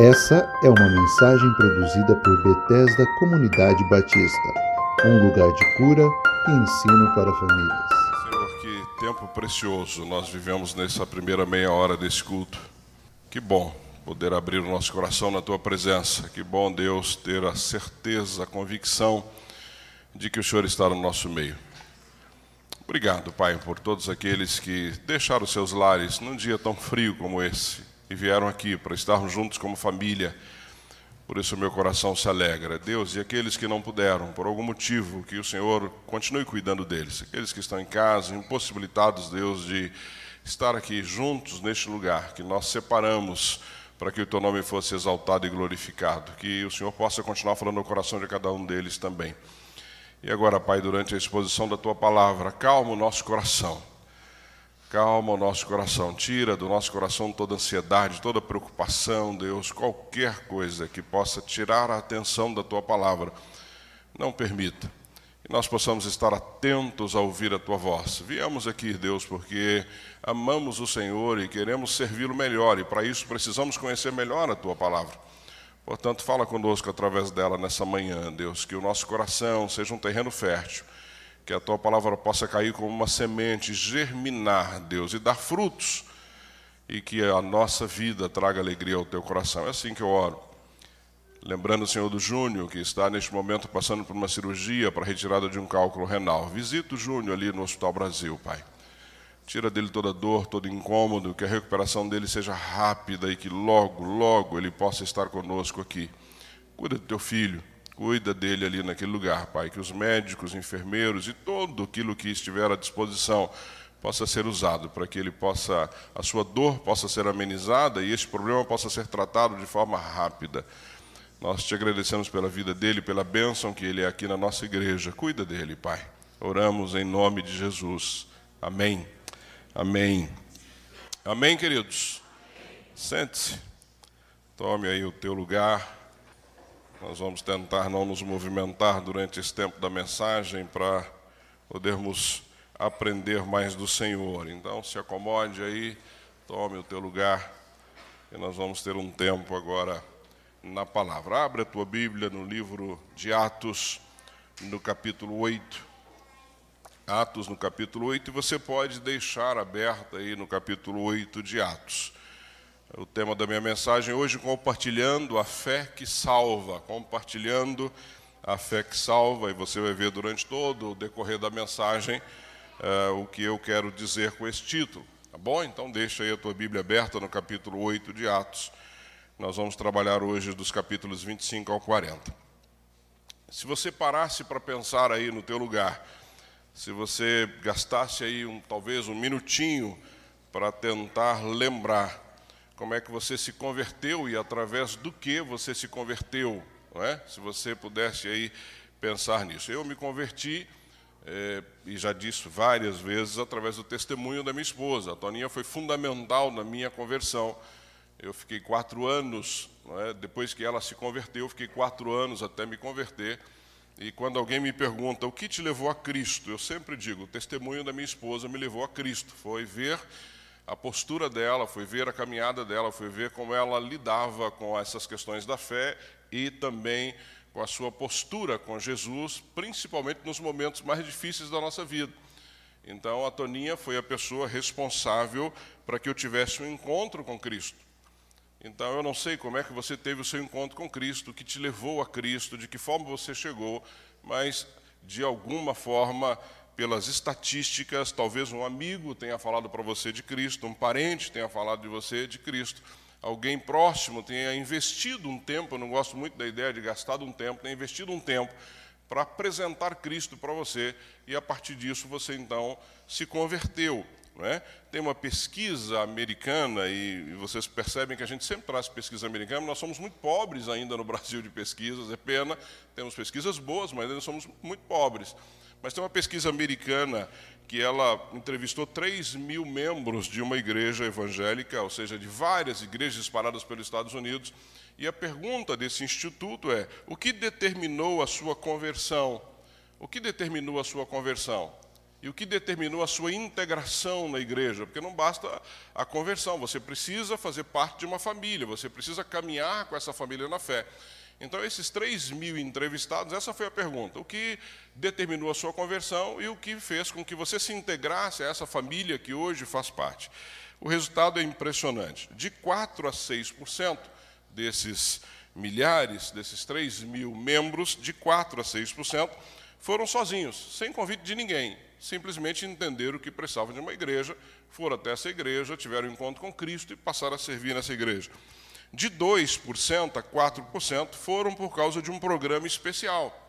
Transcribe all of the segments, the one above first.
Essa é uma mensagem produzida por Bethesda Comunidade Batista, um lugar de cura e ensino para famílias. Senhor, que tempo precioso nós vivemos nessa primeira meia hora desse culto. Que bom poder abrir o nosso coração na tua presença. Que bom, Deus, ter a certeza, a convicção de que o Senhor está no nosso meio. Obrigado, Pai, por todos aqueles que deixaram seus lares num dia tão frio como esse e vieram aqui para estarmos juntos como família. Por isso meu coração se alegra. Deus, e aqueles que não puderam, por algum motivo, que o Senhor continue cuidando deles. Aqueles que estão em casa, impossibilitados, Deus, de estar aqui juntos neste lugar que nós separamos para que o teu nome fosse exaltado e glorificado. Que o Senhor possa continuar falando no coração de cada um deles também. E agora, Pai, durante a exposição da tua palavra, calma o nosso coração. Calma o nosso coração, tira do nosso coração toda ansiedade, toda preocupação, Deus, qualquer coisa que possa tirar a atenção da tua palavra. Não permita. Que nós possamos estar atentos a ouvir a tua voz. Viemos aqui, Deus, porque amamos o Senhor e queremos servi-lo melhor, e para isso precisamos conhecer melhor a tua palavra. Portanto, fala conosco através dela nessa manhã, Deus, que o nosso coração seja um terreno fértil, que a tua palavra possa cair como uma semente, germinar, Deus, e dar frutos, e que a nossa vida traga alegria ao teu coração. É assim que eu oro. Lembrando o Senhor do Júnior, que está neste momento passando por uma cirurgia para retirada de um cálculo renal. Visita o Júnior ali no Hospital Brasil, Pai. Tira dele toda dor, todo incômodo, que a recuperação dele seja rápida e que logo, logo ele possa estar conosco aqui. Cuida do teu filho, cuida dele ali naquele lugar, Pai. Que os médicos, enfermeiros e todo aquilo que estiver à disposição possa ser usado para que ele possa, a sua dor possa ser amenizada e este problema possa ser tratado de forma rápida. Nós te agradecemos pela vida dele, pela bênção que ele é aqui na nossa igreja. Cuida dele, Pai. Oramos em nome de Jesus. Amém. Amém. Amém, queridos? Sente-se. Tome aí o teu lugar. Nós vamos tentar não nos movimentar durante esse tempo da mensagem para podermos aprender mais do Senhor. Então, se acomode aí, tome o teu lugar e nós vamos ter um tempo agora na palavra. Abre a tua Bíblia no livro de Atos, no capítulo 8. Atos no capítulo 8, e você pode deixar aberto aí no capítulo 8 de Atos. O tema da minha mensagem hoje, compartilhando a fé que salva, compartilhando a fé que salva, e você vai ver durante todo o decorrer da mensagem uh, o que eu quero dizer com esse título, tá bom? Então deixa aí a tua Bíblia aberta no capítulo 8 de Atos. Nós vamos trabalhar hoje dos capítulos 25 ao 40. Se você parasse para pensar aí no teu lugar, se você gastasse aí um, talvez um minutinho para tentar lembrar como é que você se converteu e através do que você se converteu, não é? Se você pudesse aí pensar nisso. Eu me converti é, e já disse várias vezes através do testemunho da minha esposa. A Toninha foi fundamental na minha conversão. Eu fiquei quatro anos, é? depois que ela se converteu, fiquei quatro anos até me converter. E quando alguém me pergunta o que te levou a Cristo, eu sempre digo: o testemunho da minha esposa me levou a Cristo. Foi ver a postura dela, foi ver a caminhada dela, foi ver como ela lidava com essas questões da fé e também com a sua postura com Jesus, principalmente nos momentos mais difíceis da nossa vida. Então, a Toninha foi a pessoa responsável para que eu tivesse um encontro com Cristo. Então eu não sei como é que você teve o seu encontro com Cristo, o que te levou a Cristo, de que forma você chegou, mas de alguma forma, pelas estatísticas, talvez um amigo tenha falado para você de Cristo, um parente tenha falado de você de Cristo, alguém próximo tenha investido um tempo, eu não gosto muito da ideia de gastar um tempo, tenha investido um tempo para apresentar Cristo para você e a partir disso você então se converteu. É? Tem uma pesquisa americana, e, vocês percebem que a gente sempre traz pesquisa americana, nós somos muito pobres ainda no Brasil de pesquisas, é pena, temos pesquisas boas, mas ainda somos muito pobres. Mas tem uma pesquisa americana que ela entrevistou 3 mil membros de uma igreja evangélica, ou seja, de várias igrejas espalhadas pelos Estados Unidos, e a pergunta desse instituto é: o que determinou a sua conversão? O que determinou a sua conversão? e o que determinou a sua integração na igreja, porque não basta a conversão, você precisa fazer parte de uma família, você precisa caminhar com essa família na fé. Então, esses 3 mil entrevistados, essa foi a pergunta: o que determinou a sua conversão e o que fez com que você se integrasse a essa família que hoje faz parte? O resultado é impressionante: de 4 a 6% desses milhares, desses 3 mil membros, de 4 a 6% foram sozinhos, sem convite de ninguém. Simplesmente entenderam que precisavam de uma igreja, foram até essa igreja, tiveram um encontro com Cristo e passaram a servir nessa igreja. De 2% a 4% foram por causa de um programa especial.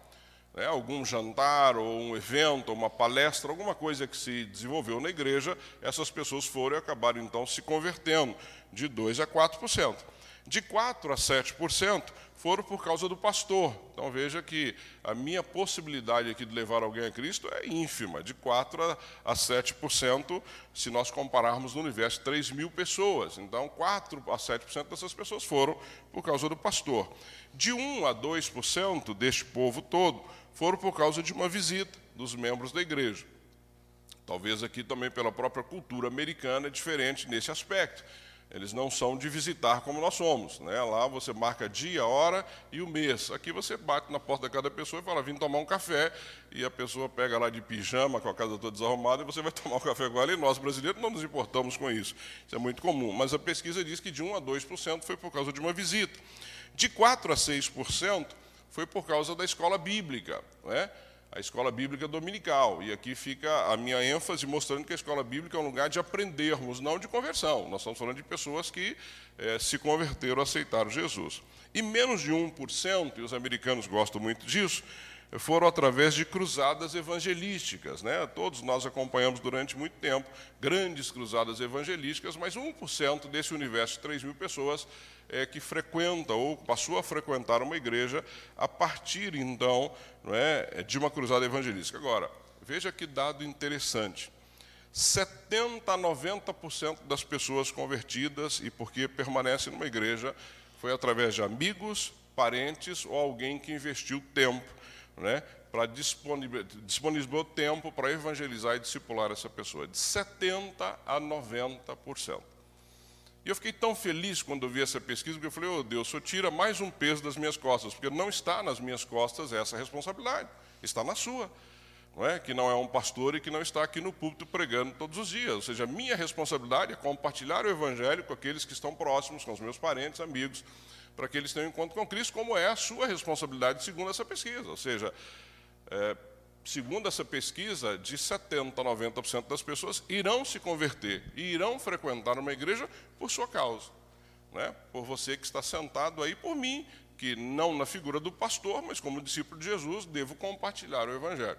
Né, algum jantar, ou um evento, uma palestra, alguma coisa que se desenvolveu na igreja, essas pessoas foram e acabaram então se convertendo de 2% a 4%. De 4% a 7% foram por causa do pastor. Então veja que a minha possibilidade aqui de levar alguém a Cristo é ínfima, de 4% a 7%, se nós compararmos no universo 3 mil pessoas. Então 4% a 7% dessas pessoas foram por causa do pastor. De 1% a 2% deste povo todo foram por causa de uma visita dos membros da igreja. Talvez aqui também pela própria cultura americana é diferente nesse aspecto eles não são de visitar como nós somos. Né? Lá você marca dia, hora e o mês. Aqui você bate na porta de cada pessoa e fala, vim tomar um café. E a pessoa pega lá de pijama, com a casa toda desarrumada, e você vai tomar um café com ela. E nós, brasileiros, não nos importamos com isso. Isso é muito comum. Mas a pesquisa diz que de 1 a 2% foi por causa de uma visita. De 4 a 6% foi por causa da escola bíblica. Né? A escola bíblica dominical. E aqui fica a minha ênfase mostrando que a escola bíblica é um lugar de aprendermos, não de conversão. Nós estamos falando de pessoas que é, se converteram, aceitaram Jesus. E menos de 1%, e os americanos gostam muito disso, foram através de cruzadas evangelísticas. Né? Todos nós acompanhamos durante muito tempo grandes cruzadas evangelísticas, mas 1% desse universo de 3 mil pessoas é, que frequenta ou passou a frequentar uma igreja a partir, então, não é, de uma cruzada evangelística. Agora, veja que dado interessante. 70 a 90% das pessoas convertidas e porque permanecem numa igreja foi através de amigos, parentes ou alguém que investiu tempo né, para disponibilizar tempo para evangelizar e discipular essa pessoa, de 70% a 90%. E eu fiquei tão feliz quando vi essa pesquisa, porque eu falei, oh Deus, só tira mais um peso das minhas costas, porque não está nas minhas costas essa responsabilidade, está na sua. Não é? Que não é um pastor e que não está aqui no púlpito pregando todos os dias. Ou seja, a minha responsabilidade é compartilhar o evangelho com aqueles que estão próximos, com os meus parentes, amigos, para que eles tenham um encontro com Cristo, como é a sua responsabilidade, segundo essa pesquisa. Ou seja, é, segundo essa pesquisa, de 70% a 90% das pessoas irão se converter e irão frequentar uma igreja por sua causa. Né? Por você que está sentado aí, por mim, que não na figura do pastor, mas como discípulo de Jesus, devo compartilhar o Evangelho.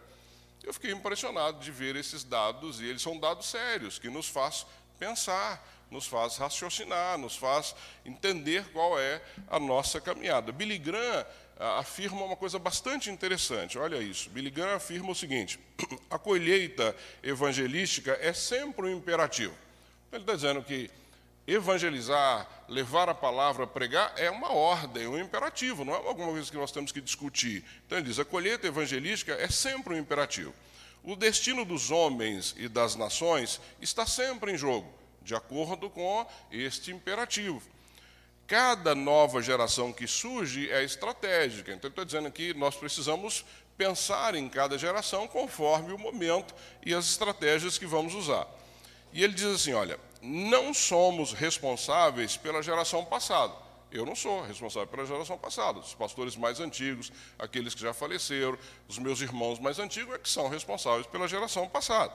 Eu fiquei impressionado de ver esses dados, e eles são dados sérios, que nos faz pensar, nos faz raciocinar, nos faz entender qual é a nossa caminhada. Billy Graham afirma uma coisa bastante interessante. Olha isso. Billy Graham afirma o seguinte: a colheita evangelística é sempre um imperativo. Ele está dizendo que evangelizar, levar a palavra, pregar, é uma ordem, um imperativo, não é alguma coisa que nós temos que discutir. Então ele diz: a colheita evangelística é sempre um imperativo. O destino dos homens e das nações está sempre em jogo, de acordo com este imperativo cada nova geração que surge é estratégica. Então, estou dizendo que nós precisamos pensar em cada geração conforme o momento e as estratégias que vamos usar. E ele diz assim: olha, não somos responsáveis pela geração passada. Eu não sou responsável pela geração passada. Os pastores mais antigos, aqueles que já faleceram, os meus irmãos mais antigos é que são responsáveis pela geração passada.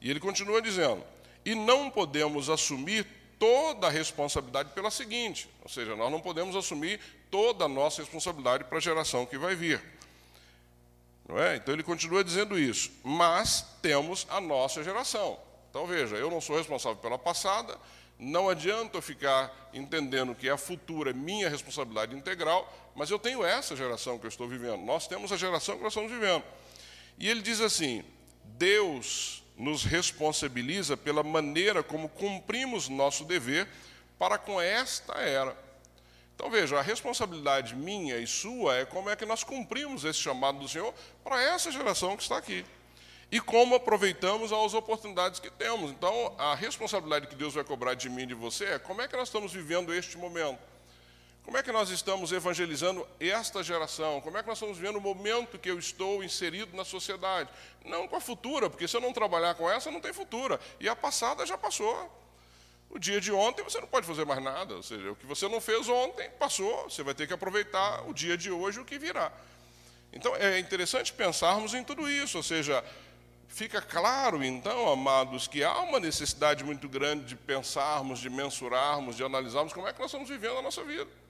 E ele continua dizendo: e não podemos assumir toda a responsabilidade pela seguinte, ou seja, nós não podemos assumir toda a nossa responsabilidade para a geração que vai vir. Não é? Então ele continua dizendo isso, mas temos a nossa geração. Então veja, eu não sou responsável pela passada, não adianta eu ficar entendendo que a futura é minha responsabilidade integral, mas eu tenho essa geração que eu estou vivendo. Nós temos a geração que nós estamos vivendo. E ele diz assim: Deus nos responsabiliza pela maneira como cumprimos nosso dever para com esta era. Então veja, a responsabilidade minha e sua é como é que nós cumprimos esse chamado do Senhor para essa geração que está aqui. e como aproveitamos as oportunidades que temos. Então, a responsabilidade que Deus vai cobrar de mim e de você é como é que nós estamos vivendo este momento. Como é que nós estamos evangelizando esta geração? Como é que nós estamos vivendo o momento que eu estou inserido na sociedade? Não com a futura, porque se eu não trabalhar com essa, não tem futura. E a passada já passou. O dia de ontem você não pode fazer mais nada. Ou seja, o que você não fez ontem passou. Você vai ter que aproveitar o dia de hoje, o que virá. Então é interessante pensarmos em tudo isso. Ou seja, fica claro então, amados, que há uma necessidade muito grande de pensarmos, de mensurarmos, de analisarmos como é que nós estamos vivendo a nossa vida.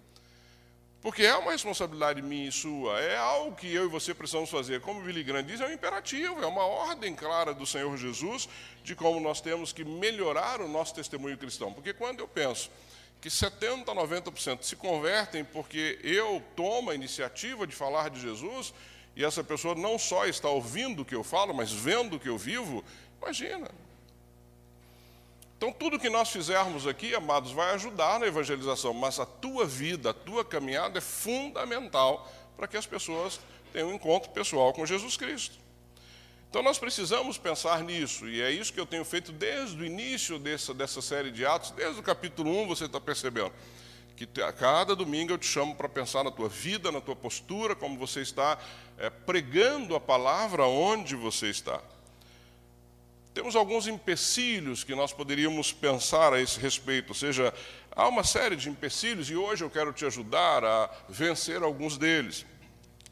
Porque é uma responsabilidade minha e sua, é algo que eu e você precisamos fazer. Como Billy Graham diz, é um imperativo, é uma ordem clara do Senhor Jesus de como nós temos que melhorar o nosso testemunho cristão. Porque quando eu penso que 70% a 90% se convertem porque eu tomo a iniciativa de falar de Jesus, e essa pessoa não só está ouvindo o que eu falo, mas vendo o que eu vivo, imagina, então, tudo que nós fizermos aqui, amados, vai ajudar na evangelização, mas a tua vida, a tua caminhada é fundamental para que as pessoas tenham um encontro pessoal com Jesus Cristo. Então, nós precisamos pensar nisso, e é isso que eu tenho feito desde o início dessa, dessa série de Atos, desde o capítulo 1, você está percebendo. Que a cada domingo eu te chamo para pensar na tua vida, na tua postura, como você está é, pregando a palavra onde você está. Temos alguns empecilhos que nós poderíamos pensar a esse respeito, ou seja, há uma série de empecilhos e hoje eu quero te ajudar a vencer alguns deles.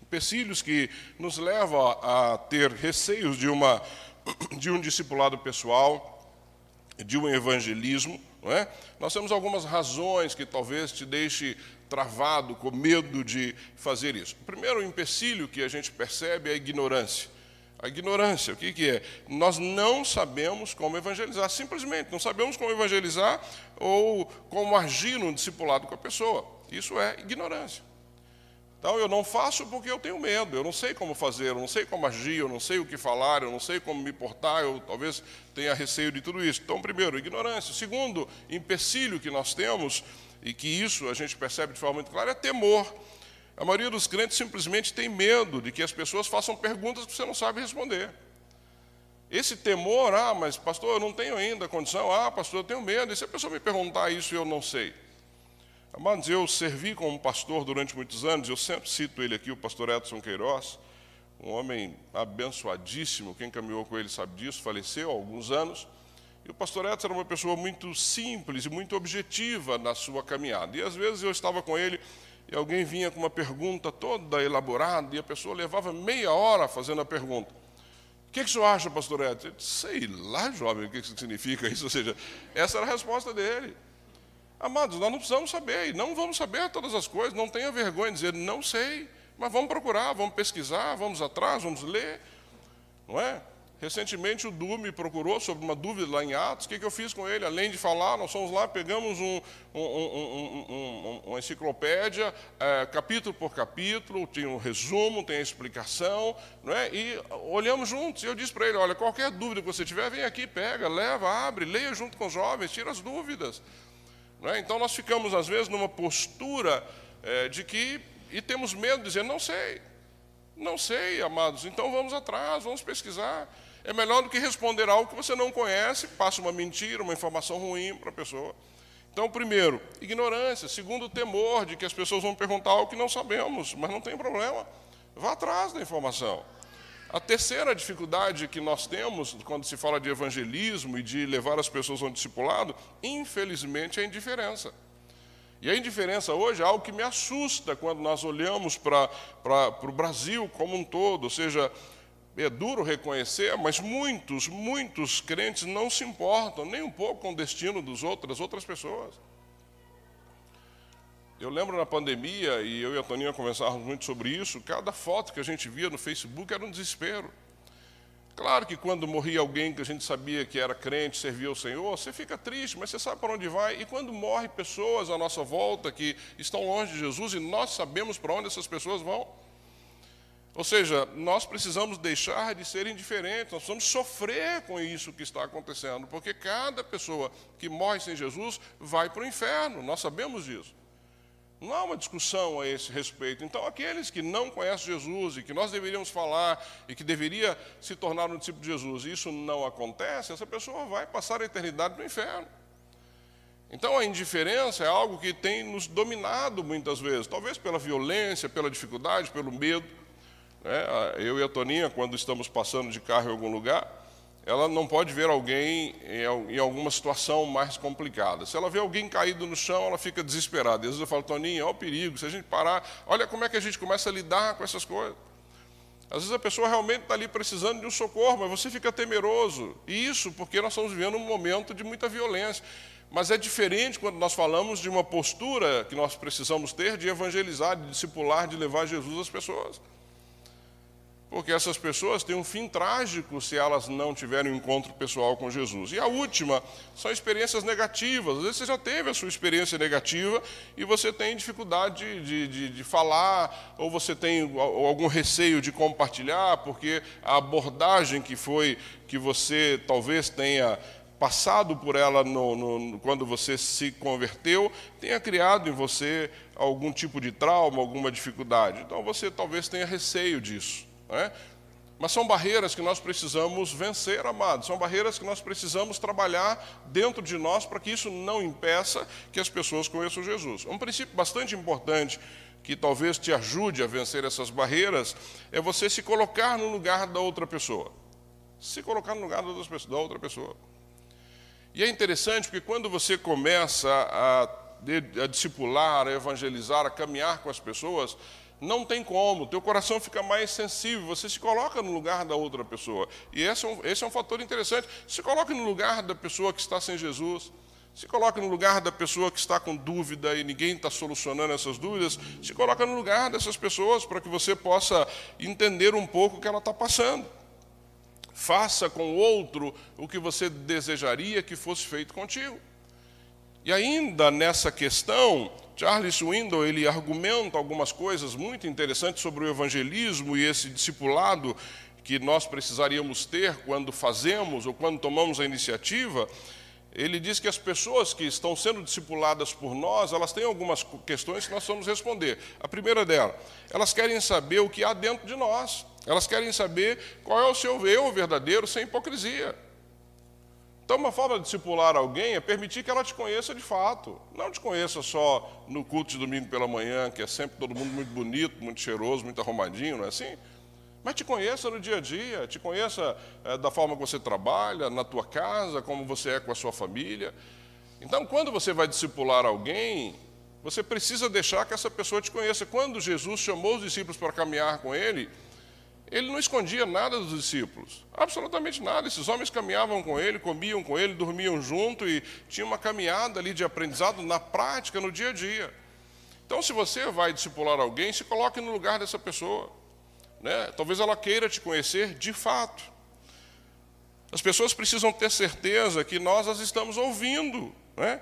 Empecilhos que nos levam a ter receios de, uma, de um discipulado pessoal, de um evangelismo. Não é? Nós temos algumas razões que talvez te deixe travado, com medo de fazer isso. O primeiro empecilho que a gente percebe é a ignorância. A ignorância, o que, que é? Nós não sabemos como evangelizar, simplesmente, não sabemos como evangelizar ou como agir no discipulado com a pessoa. Isso é ignorância. Então eu não faço porque eu tenho medo, eu não sei como fazer, eu não sei como agir, eu não sei o que falar, eu não sei como me portar, eu talvez tenha receio de tudo isso. Então, primeiro, ignorância. Segundo, empecilho que nós temos, e que isso a gente percebe de forma muito clara, é temor. A maioria dos crentes simplesmente tem medo de que as pessoas façam perguntas que você não sabe responder. Esse temor, ah, mas pastor, eu não tenho ainda condição, ah, pastor, eu tenho medo, e se a pessoa me perguntar isso eu não sei? Amados, eu servi como pastor durante muitos anos, eu sempre cito ele aqui, o pastor Edson Queiroz, um homem abençoadíssimo, quem caminhou com ele sabe disso, faleceu há alguns anos. E o pastor Edson era uma pessoa muito simples e muito objetiva na sua caminhada. E às vezes eu estava com ele e alguém vinha com uma pergunta toda elaborada e a pessoa levava meia hora fazendo a pergunta. O que, que o senhor acha, pastor Edson? Sei lá, jovem, o que, que significa isso. Ou seja, essa era a resposta dele. Amados, nós não precisamos saber, e não vamos saber todas as coisas, não tenha vergonha de dizer, não sei, mas vamos procurar, vamos pesquisar, vamos atrás, vamos ler, não é? Recentemente o Du me procurou sobre uma dúvida lá em Atos. O que, que eu fiz com ele? Além de falar, nós fomos lá, pegamos um, um, um, uma enciclopédia, é, capítulo por capítulo, tem um resumo, tem a explicação, não é? e olhamos juntos. E eu disse para ele: olha, qualquer dúvida que você tiver, vem aqui, pega, leva, abre, leia junto com os jovens, tira as dúvidas. É? Então nós ficamos, às vezes, numa postura é, de que, e temos medo de dizer: não sei. Não sei, amados, então vamos atrás, vamos pesquisar. É melhor do que responder algo que você não conhece, passa uma mentira, uma informação ruim para a pessoa. Então, primeiro, ignorância. Segundo, temor de que as pessoas vão perguntar algo que não sabemos, mas não tem problema. Vá atrás da informação. A terceira dificuldade que nós temos quando se fala de evangelismo e de levar as pessoas a um discipulado, infelizmente, é a indiferença. E a indiferença hoje é algo que me assusta quando nós olhamos para o Brasil como um todo, ou seja, é duro reconhecer, mas muitos, muitos crentes não se importam nem um pouco com o destino dos outros, das outras pessoas. Eu lembro na pandemia, e eu e a Toninha conversávamos muito sobre isso, cada foto que a gente via no Facebook era um desespero. Claro que quando morria alguém que a gente sabia que era crente, servia ao Senhor, você fica triste, mas você sabe para onde vai. E quando morrem pessoas à nossa volta que estão longe de Jesus e nós sabemos para onde essas pessoas vão, ou seja, nós precisamos deixar de ser indiferentes, nós precisamos sofrer com isso que está acontecendo, porque cada pessoa que morre sem Jesus vai para o inferno, nós sabemos disso. Não há uma discussão a esse respeito. Então, aqueles que não conhecem Jesus e que nós deveríamos falar e que deveria se tornar um discípulo de Jesus, e isso não acontece, essa pessoa vai passar a eternidade no inferno. Então, a indiferença é algo que tem nos dominado muitas vezes, talvez pela violência, pela dificuldade, pelo medo. Né? Eu e a Toninha, quando estamos passando de carro em algum lugar, ela não pode ver alguém em alguma situação mais complicada. Se ela vê alguém caído no chão, ela fica desesperada. E às vezes eu falo, Toninho, olha o perigo, se a gente parar, olha como é que a gente começa a lidar com essas coisas. Às vezes a pessoa realmente está ali precisando de um socorro, mas você fica temeroso. E isso porque nós estamos vivendo um momento de muita violência. Mas é diferente quando nós falamos de uma postura que nós precisamos ter de evangelizar, de discipular, de levar Jesus às pessoas porque essas pessoas têm um fim trágico se elas não tiverem um encontro pessoal com Jesus. E a última são experiências negativas. Às vezes você já teve a sua experiência negativa e você tem dificuldade de, de, de falar, ou você tem algum receio de compartilhar, porque a abordagem que foi, que você talvez tenha passado por ela no, no, quando você se converteu, tenha criado em você algum tipo de trauma, alguma dificuldade. Então você talvez tenha receio disso. É? Mas são barreiras que nós precisamos vencer, amados. São barreiras que nós precisamos trabalhar dentro de nós para que isso não impeça que as pessoas conheçam Jesus. Um princípio bastante importante que talvez te ajude a vencer essas barreiras é você se colocar no lugar da outra pessoa. Se colocar no lugar da outra pessoa. E é interessante porque quando você começa a, a discipular, a evangelizar, a caminhar com as pessoas, não tem como, teu coração fica mais sensível, você se coloca no lugar da outra pessoa. E esse é um, esse é um fator interessante. Se coloque no lugar da pessoa que está sem Jesus. Se coloque no lugar da pessoa que está com dúvida e ninguém está solucionando essas dúvidas. Se coloque no lugar dessas pessoas para que você possa entender um pouco o que ela está passando. Faça com o outro o que você desejaria que fosse feito contigo. E ainda nessa questão, Charles Swindoll ele argumenta algumas coisas muito interessantes sobre o evangelismo e esse discipulado que nós precisaríamos ter quando fazemos ou quando tomamos a iniciativa. Ele diz que as pessoas que estão sendo discipuladas por nós, elas têm algumas questões que nós vamos responder. A primeira dela, elas querem saber o que há dentro de nós. Elas querem saber qual é o seu eu verdadeiro sem hipocrisia. Então, uma forma de discipular alguém é permitir que ela te conheça de fato. Não te conheça só no culto de domingo pela manhã, que é sempre todo mundo muito bonito, muito cheiroso, muito arrumadinho, não é assim? Mas te conheça no dia a dia, te conheça é, da forma que você trabalha, na tua casa, como você é com a sua família. Então, quando você vai discipular alguém, você precisa deixar que essa pessoa te conheça. Quando Jesus chamou os discípulos para caminhar com ele, ele não escondia nada dos discípulos, absolutamente nada. Esses homens caminhavam com ele, comiam com ele, dormiam junto e tinha uma caminhada ali de aprendizado na prática, no dia a dia. Então, se você vai discipular alguém, se coloque no lugar dessa pessoa. Né? Talvez ela queira te conhecer de fato. As pessoas precisam ter certeza que nós as estamos ouvindo. Né?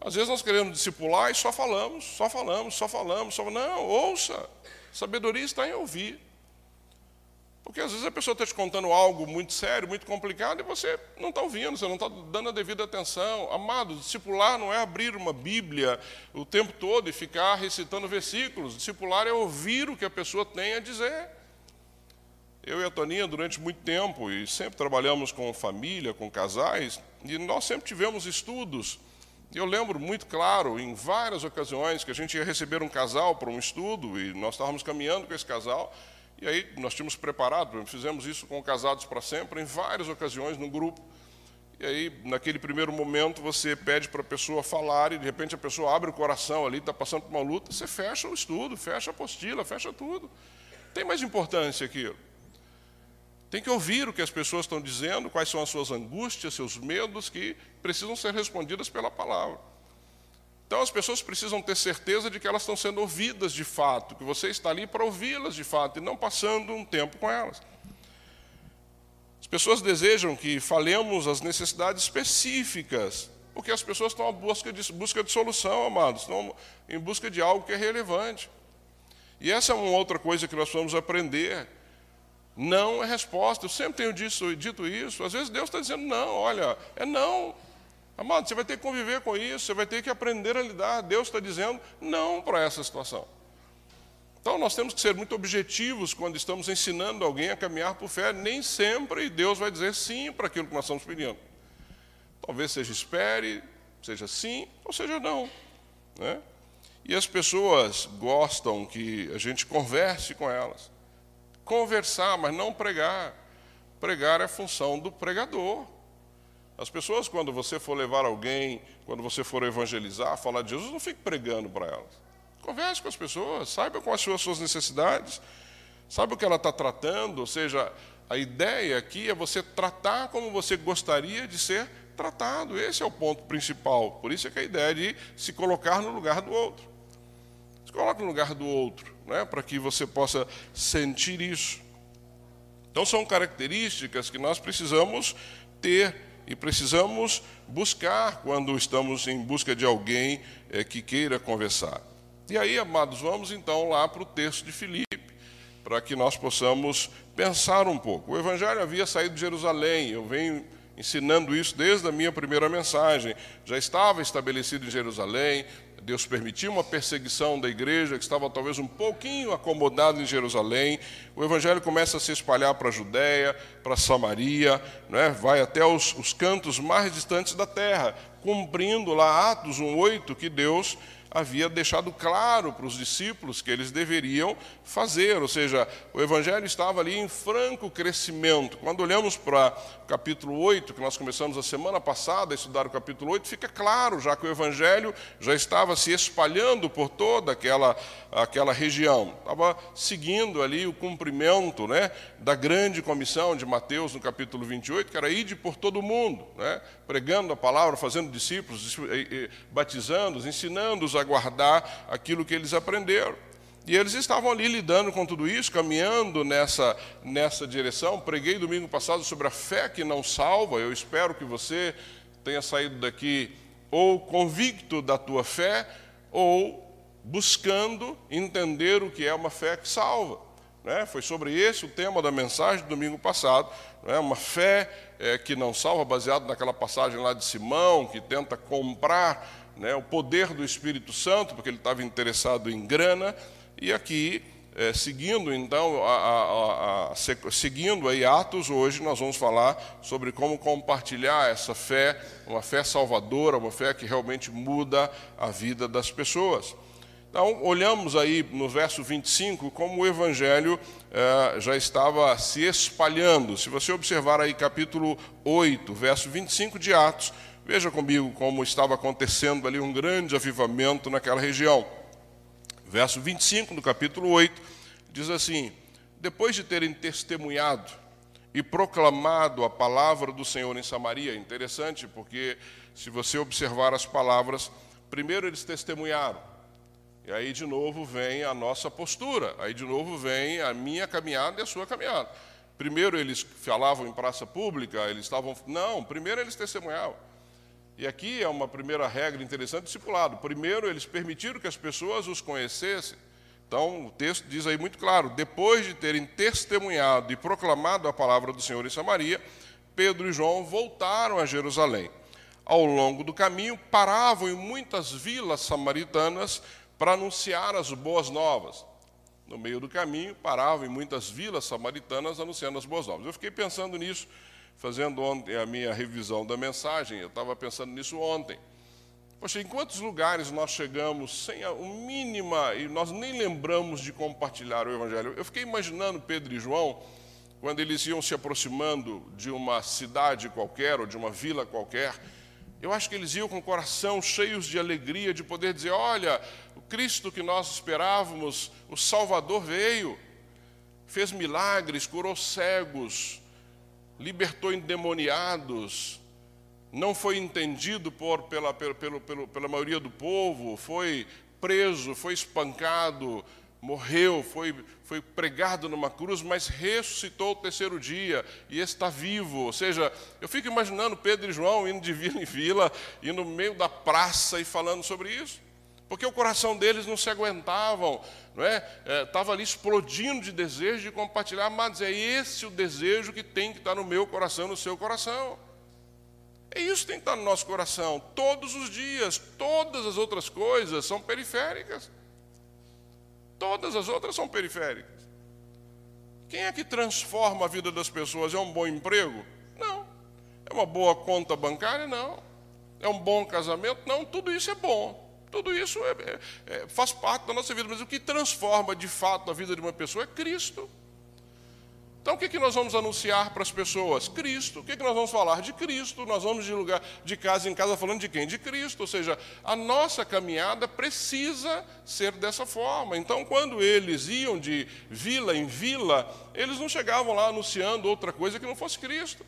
Às vezes nós queremos discipular e só falamos, só falamos, só falamos, só Não, ouça. Sabedoria está em ouvir. Porque às vezes a pessoa está te contando algo muito sério, muito complicado, e você não está ouvindo, você não está dando a devida atenção. Amado, discipular não é abrir uma Bíblia o tempo todo e ficar recitando versículos. Discipular é ouvir o que a pessoa tem a dizer. Eu e a Toninha, durante muito tempo, e sempre trabalhamos com família, com casais, e nós sempre tivemos estudos. Eu lembro muito claro, em várias ocasiões, que a gente ia receber um casal para um estudo, e nós estávamos caminhando com esse casal, e aí nós tínhamos preparado, fizemos isso com Casados para Sempre em várias ocasiões no grupo. E aí, naquele primeiro momento, você pede para a pessoa falar e de repente a pessoa abre o coração ali, está passando por uma luta, você fecha o estudo, fecha a apostila, fecha tudo. Tem mais importância aquilo. Tem que ouvir o que as pessoas estão dizendo, quais são as suas angústias, seus medos, que precisam ser respondidas pela palavra. Então as pessoas precisam ter certeza de que elas estão sendo ouvidas de fato, que você está ali para ouvi-las de fato e não passando um tempo com elas. As pessoas desejam que falemos as necessidades específicas, porque as pessoas estão em busca de, busca de solução, amados, estão em busca de algo que é relevante. E essa é uma outra coisa que nós vamos aprender. Não é resposta. Eu sempre tenho dito isso. Às vezes Deus está dizendo não, olha, é não. Amado, você vai ter que conviver com isso, você vai ter que aprender a lidar. Deus está dizendo não para essa situação. Então nós temos que ser muito objetivos quando estamos ensinando alguém a caminhar por fé. Nem sempre Deus vai dizer sim para aquilo que nós estamos pedindo. Talvez seja espere, seja sim ou seja não. Né? E as pessoas gostam que a gente converse com elas. Conversar, mas não pregar. Pregar é função do pregador. As pessoas, quando você for levar alguém, quando você for evangelizar, falar de Jesus, não fique pregando para elas. Converse com as pessoas, saiba quais são as suas necessidades, saiba o que ela está tratando, ou seja, a ideia aqui é você tratar como você gostaria de ser tratado. Esse é o ponto principal. Por isso é que a ideia de se colocar no lugar do outro. Se coloque no lugar do outro, né, para que você possa sentir isso. Então são características que nós precisamos ter e precisamos buscar quando estamos em busca de alguém é, que queira conversar. E aí, amados, vamos então lá para o texto de Filipe, para que nós possamos pensar um pouco. O Evangelho havia saído de Jerusalém, eu venho ensinando isso desde a minha primeira mensagem. Já estava estabelecido em Jerusalém, Deus permitiu uma perseguição da igreja que estava talvez um pouquinho acomodada em Jerusalém. O evangelho começa a se espalhar para a Judéia, para Samaria, né? vai até os, os cantos mais distantes da terra, cumprindo lá Atos 1,8 que Deus havia deixado claro para os discípulos que eles deveriam fazer, ou seja, o evangelho estava ali em franco crescimento. Quando olhamos para o capítulo 8, que nós começamos a semana passada a estudar o capítulo 8, fica claro já que o evangelho já estava se espalhando por toda aquela, aquela região. Estava seguindo ali o cumprimento né, da grande comissão de Mateus no capítulo 28, que era ir por todo o mundo, né, pregando a palavra, fazendo discípulos, batizando-os, ensinando-os a guardar aquilo que eles aprenderam. E eles estavam ali lidando com tudo isso, caminhando nessa, nessa direção. Preguei domingo passado sobre a fé que não salva. Eu espero que você tenha saído daqui ou convicto da tua fé, ou buscando entender o que é uma fé que salva. Né? Foi sobre esse o tema da mensagem do domingo passado. Né? Uma fé é, que não salva, baseado naquela passagem lá de Simão, que tenta comprar né, o poder do Espírito Santo, porque ele estava interessado em grana, e aqui, é, seguindo então, a, a, a, seguindo aí Atos, hoje nós vamos falar sobre como compartilhar essa fé, uma fé salvadora, uma fé que realmente muda a vida das pessoas. Então, olhamos aí no verso 25 como o evangelho eh, já estava se espalhando. Se você observar aí capítulo 8, verso 25 de Atos, Veja comigo como estava acontecendo ali um grande avivamento naquela região. Verso 25 do capítulo 8 diz assim: Depois de terem testemunhado e proclamado a palavra do Senhor em Samaria, interessante porque se você observar as palavras, primeiro eles testemunharam, e aí de novo vem a nossa postura, aí de novo vem a minha caminhada e a sua caminhada. Primeiro eles falavam em praça pública, eles estavam. Não, primeiro eles testemunhavam. E aqui é uma primeira regra interessante discipulado. Primeiro, eles permitiram que as pessoas os conhecessem. Então, o texto diz aí muito claro: depois de terem testemunhado e proclamado a palavra do Senhor em Samaria, Pedro e João voltaram a Jerusalém. Ao longo do caminho, paravam em muitas vilas samaritanas para anunciar as boas novas. No meio do caminho, paravam em muitas vilas samaritanas anunciando as boas novas. Eu fiquei pensando nisso fazendo ontem a minha revisão da mensagem, eu estava pensando nisso ontem. Poxa, em quantos lugares nós chegamos sem a mínima, e nós nem lembramos de compartilhar o Evangelho? Eu fiquei imaginando Pedro e João, quando eles iam se aproximando de uma cidade qualquer, ou de uma vila qualquer, eu acho que eles iam com o coração cheios de alegria de poder dizer: olha, o Cristo que nós esperávamos, o Salvador veio, fez milagres, curou cegos, libertou endemoniados, não foi entendido por, pela, pela, pela, pela maioria do povo, foi preso, foi espancado, morreu, foi, foi pregado numa cruz, mas ressuscitou o terceiro dia e está vivo. Ou seja, eu fico imaginando Pedro e João indo de vila em vila, indo no meio da praça e falando sobre isso porque o coração deles não se aguentavam, não é? Estava é, ali explodindo de desejo de compartilhar, mas é esse o desejo que tem que estar no meu coração, no seu coração. É isso que tem que estar no nosso coração, todos os dias. Todas as outras coisas são periféricas. Todas as outras são periféricas. Quem é que transforma a vida das pessoas? É um bom emprego? Não. É uma boa conta bancária? Não. É um bom casamento? Não. Tudo isso é bom. Tudo isso é, é, é, faz parte da nossa vida. Mas o que transforma de fato a vida de uma pessoa é Cristo. Então, o que, que nós vamos anunciar para as pessoas? Cristo. O que, que nós vamos falar? De Cristo. Nós vamos de lugar de casa em casa falando de quem? De Cristo. Ou seja, a nossa caminhada precisa ser dessa forma. Então, quando eles iam de vila em vila, eles não chegavam lá anunciando outra coisa que não fosse Cristo.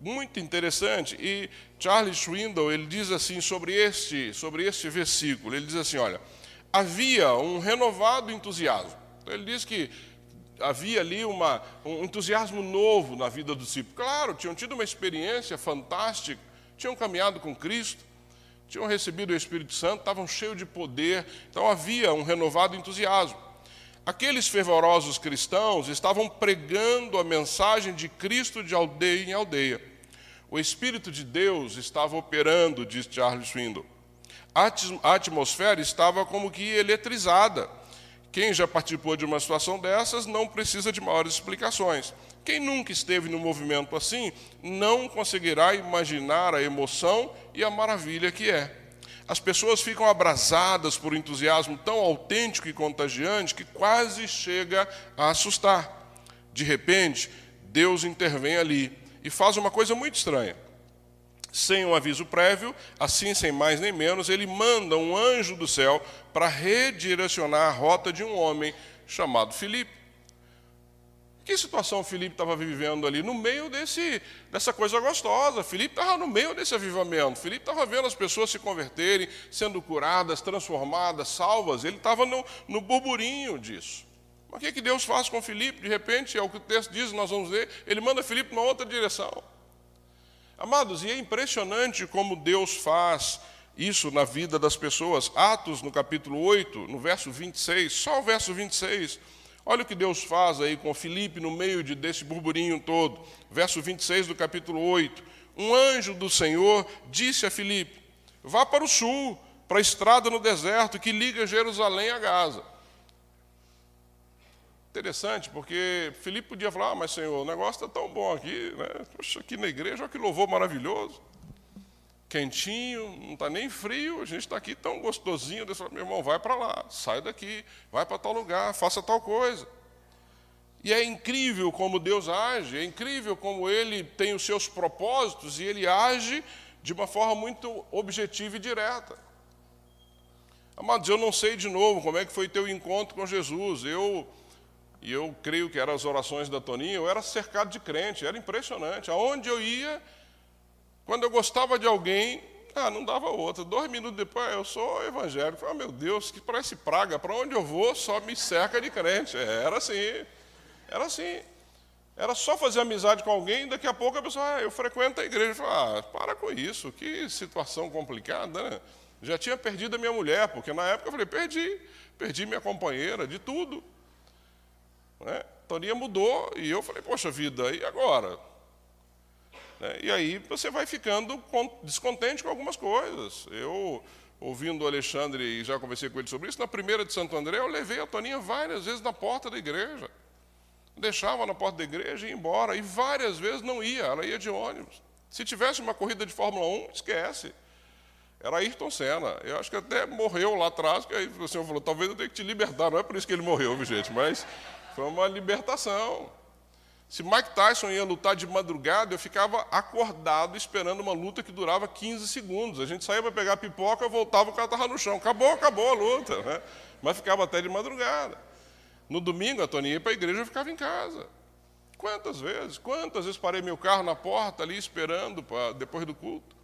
Muito interessante. E Charles Swindoll, ele diz assim sobre este, sobre este versículo. Ele diz assim, olha, havia um renovado entusiasmo. Então, ele diz que havia ali uma, um entusiasmo novo na vida do discípulos. Claro, tinham tido uma experiência fantástica, tinham caminhado com Cristo, tinham recebido o Espírito Santo, estavam cheios de poder, então havia um renovado entusiasmo. Aqueles fervorosos cristãos estavam pregando a mensagem de Cristo de aldeia em aldeia. O Espírito de Deus estava operando, diz Charles Swindoll. A atmosfera estava como que eletrizada. Quem já participou de uma situação dessas não precisa de maiores explicações. Quem nunca esteve num movimento assim não conseguirá imaginar a emoção e a maravilha que é. As pessoas ficam abrasadas por um entusiasmo tão autêntico e contagiante que quase chega a assustar. De repente, Deus intervém ali e faz uma coisa muito estranha sem um aviso prévio, assim sem mais nem menos, ele manda um anjo do céu para redirecionar a rota de um homem chamado Filipe. Que situação Filipe estava vivendo ali? No meio desse, dessa coisa gostosa. Filipe estava no meio desse avivamento. Filipe estava vendo as pessoas se converterem, sendo curadas, transformadas, salvas. Ele estava no, no burburinho disso. Mas o que, que Deus faz com Filipe? De repente, é o que o texto diz, nós vamos ler, ele manda Filipe numa outra direção. Amados, e é impressionante como Deus faz isso na vida das pessoas. Atos, no capítulo 8, no verso 26, só o verso 26. Olha o que Deus faz aí com Filipe no meio de, desse burburinho todo. Verso 26 do capítulo 8. Um anjo do Senhor disse a Filipe: Vá para o sul, para a estrada no deserto que liga Jerusalém a Gaza. Interessante, porque Filipe podia falar, ah, mas Senhor, o negócio está tão bom aqui, né? Poxa, aqui na igreja, olha que louvor maravilhoso. Quentinho, não está nem frio, a gente está aqui tão gostosinho. Deus meu irmão, vai para lá, sai daqui, vai para tal lugar, faça tal coisa. E é incrível como Deus age, é incrível como Ele tem os seus propósitos e Ele age de uma forma muito objetiva e direta. Amados, eu não sei de novo como é que foi teu encontro com Jesus. Eu e eu creio que eram as orações da Toninha, eu era cercado de crente, era impressionante. Aonde eu ia, quando eu gostava de alguém, ah, não dava outra. Dois minutos depois, eu sou evangélico. Ah, meu Deus, que parece praga. Para onde eu vou, só me cerca de crente. É, era assim. Era assim. Era só fazer amizade com alguém, daqui a pouco a pessoa, ah, eu frequento a igreja. Ah, para com isso, que situação complicada, né? Já tinha perdido a minha mulher, porque na época eu falei, perdi, perdi minha companheira, de tudo. Né? Toninha mudou e eu falei, poxa vida, e agora? Né? E aí você vai ficando descontente com algumas coisas. Eu, ouvindo o Alexandre, e já conversei com ele sobre isso, na primeira de Santo André, eu levei a Toninha várias vezes na porta da igreja. Deixava na porta da igreja e ia embora. E várias vezes não ia, ela ia de ônibus. Se tivesse uma corrida de Fórmula 1, esquece. Era Ayrton Senna. Eu acho que até morreu lá atrás, que aí o senhor falou, talvez eu tenha que te libertar. Não é por isso que ele morreu, gente, mas foi uma libertação. Se Mike Tyson ia lutar de madrugada, eu ficava acordado esperando uma luta que durava 15 segundos. A gente saía para pegar pipoca, voltava, o cara estava no chão. Acabou, acabou a luta. Né? Mas ficava até de madrugada. No domingo, a Toninha ia para a igreja, eu ficava em casa. Quantas vezes? Quantas vezes parei meu carro na porta ali esperando pra, depois do culto?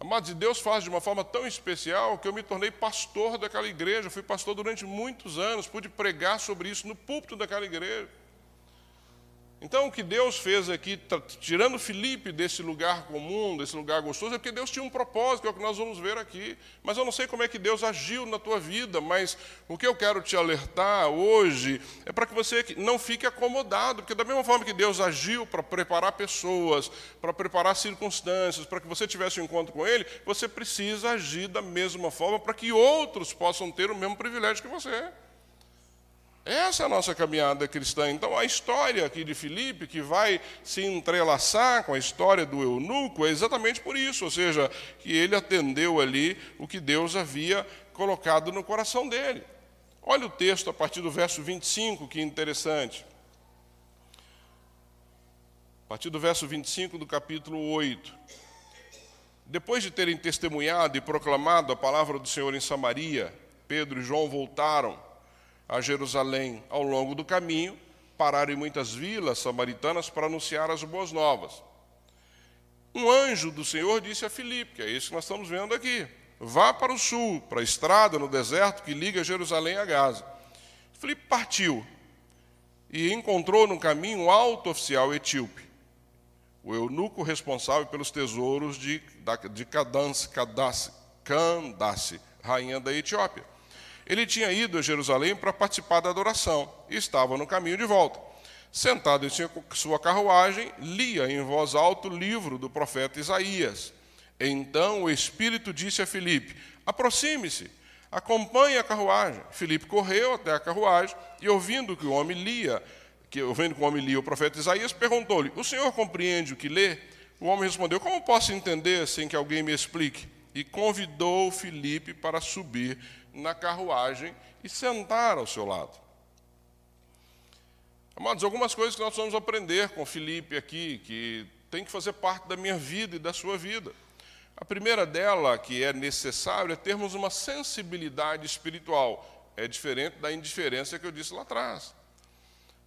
Amados, Deus faz de uma forma tão especial que eu me tornei pastor daquela igreja. Fui pastor durante muitos anos, pude pregar sobre isso no púlpito daquela igreja. Então, o que Deus fez aqui, tirando Felipe desse lugar comum, desse lugar gostoso, é porque Deus tinha um propósito, que é o que nós vamos ver aqui. Mas eu não sei como é que Deus agiu na tua vida, mas o que eu quero te alertar hoje é para que você não fique acomodado, porque da mesma forma que Deus agiu para preparar pessoas, para preparar circunstâncias, para que você tivesse um encontro com Ele, você precisa agir da mesma forma para que outros possam ter o mesmo privilégio que você. Essa é a nossa caminhada cristã. Então, a história aqui de Filipe, que vai se entrelaçar com a história do eunuco, é exatamente por isso, ou seja, que ele atendeu ali o que Deus havia colocado no coração dele. Olha o texto a partir do verso 25, que interessante. A partir do verso 25 do capítulo 8. Depois de terem testemunhado e proclamado a palavra do Senhor em Samaria, Pedro e João voltaram a Jerusalém ao longo do caminho, pararam em muitas vilas samaritanas para anunciar as boas novas. Um anjo do Senhor disse a Filipe, que é isso que nós estamos vendo aqui: vá para o sul, para a estrada no deserto que liga Jerusalém a Gaza. Filipe partiu e encontrou no caminho um alto oficial etíope, o eunuco responsável pelos tesouros de, de Candace, rainha da Etiópia. Ele tinha ido a Jerusalém para participar da adoração e estava no caminho de volta. Sentado em sua carruagem, lia em voz alta o livro do profeta Isaías. Então o Espírito disse a Filipe: Aproxime-se, acompanhe a carruagem. Filipe correu até a carruagem e, ouvindo que o homem lia, que, ouvindo que o homem lia o profeta Isaías, perguntou-lhe: O senhor compreende o que lê? O homem respondeu: Como posso entender sem que alguém me explique? E convidou Filipe para subir na carruagem e sentar ao seu lado. Amados, algumas coisas que nós vamos aprender com Felipe aqui, que tem que fazer parte da minha vida e da sua vida. A primeira dela, que é necessário, é termos uma sensibilidade espiritual. É diferente da indiferença que eu disse lá atrás.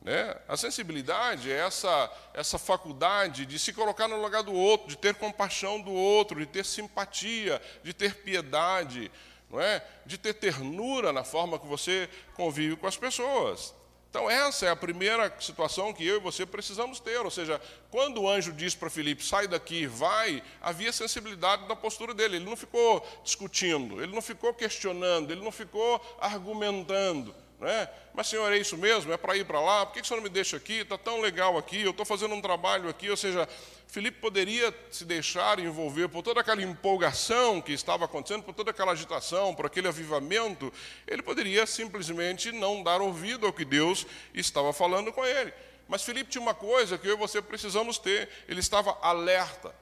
Né? A sensibilidade é essa, essa faculdade de se colocar no lugar do outro, de ter compaixão do outro, de ter simpatia, de ter piedade, não é? De ter ternura na forma que você convive com as pessoas. Então, essa é a primeira situação que eu e você precisamos ter. Ou seja, quando o anjo diz para Filipe, sai daqui, vai, havia sensibilidade na postura dele. Ele não ficou discutindo, ele não ficou questionando, ele não ficou argumentando. Não é? Mas, senhor, é isso mesmo? É para ir para lá? Por que o senhor não me deixa aqui? Está tão legal aqui, eu estou fazendo um trabalho aqui. Ou seja, Filipe poderia se deixar envolver por toda aquela empolgação que estava acontecendo, por toda aquela agitação, por aquele avivamento, ele poderia simplesmente não dar ouvido ao que Deus estava falando com ele. Mas Filipe tinha uma coisa que eu e você precisamos ter: ele estava alerta.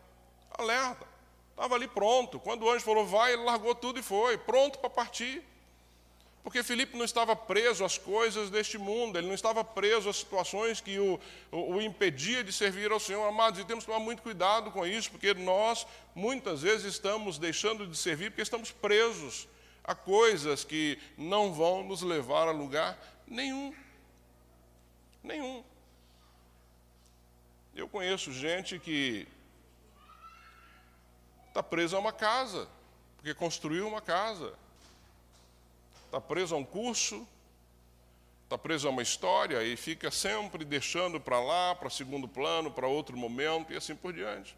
Alerta. Estava ali pronto. Quando o anjo falou, vai, ele largou tudo e foi, pronto para partir. Porque Filipe não estava preso às coisas deste mundo, ele não estava preso às situações que o, o, o, impedia de servir ao Senhor. Amados, e temos que tomar muito cuidado com isso, porque nós muitas vezes estamos deixando de servir porque estamos presos a coisas que não vão nos levar a lugar nenhum. Nenhum. Eu conheço gente que está presa a uma casa, porque construiu uma casa está preso a um curso, está preso a uma história e fica sempre deixando para lá, para segundo plano, para outro momento e assim por diante.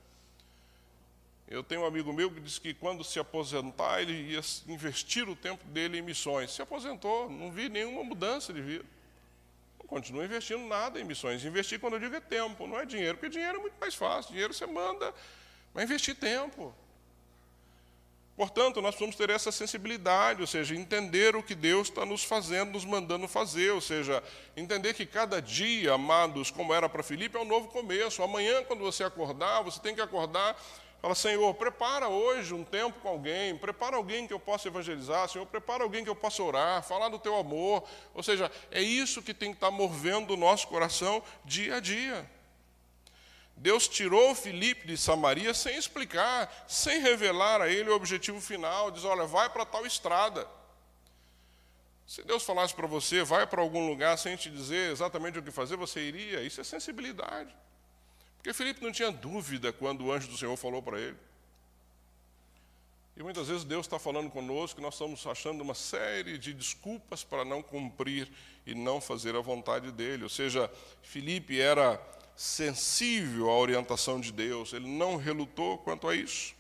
Eu tenho um amigo meu que disse que quando se aposentar, ele ia investir o tempo dele em missões. Se aposentou, não vi nenhuma mudança de vida. Não continua investindo nada em missões. Investir, quando eu digo, é tempo, não é dinheiro, porque dinheiro é muito mais fácil. Dinheiro você manda, mas investir tempo. Portanto, nós precisamos ter essa sensibilidade, ou seja, entender o que Deus está nos fazendo, nos mandando fazer, ou seja, entender que cada dia, amados, como era para Filipe, é um novo começo. Amanhã, quando você acordar, você tem que acordar, fala, Senhor, prepara hoje um tempo com alguém, prepara alguém que eu possa evangelizar, Senhor, prepara alguém que eu possa orar, falar do teu amor. Ou seja, é isso que tem que estar movendo o nosso coração dia a dia. Deus tirou Filipe de Samaria sem explicar, sem revelar a ele o objetivo final. Diz: olha, vai para tal estrada. Se Deus falasse para você, vai para algum lugar sem te dizer exatamente o que fazer, você iria. Isso é sensibilidade. Porque Filipe não tinha dúvida quando o anjo do Senhor falou para ele. E muitas vezes Deus está falando conosco e nós estamos achando uma série de desculpas para não cumprir e não fazer a vontade dele. Ou seja, Filipe era sensível à orientação de Deus, ele não relutou quanto a isso.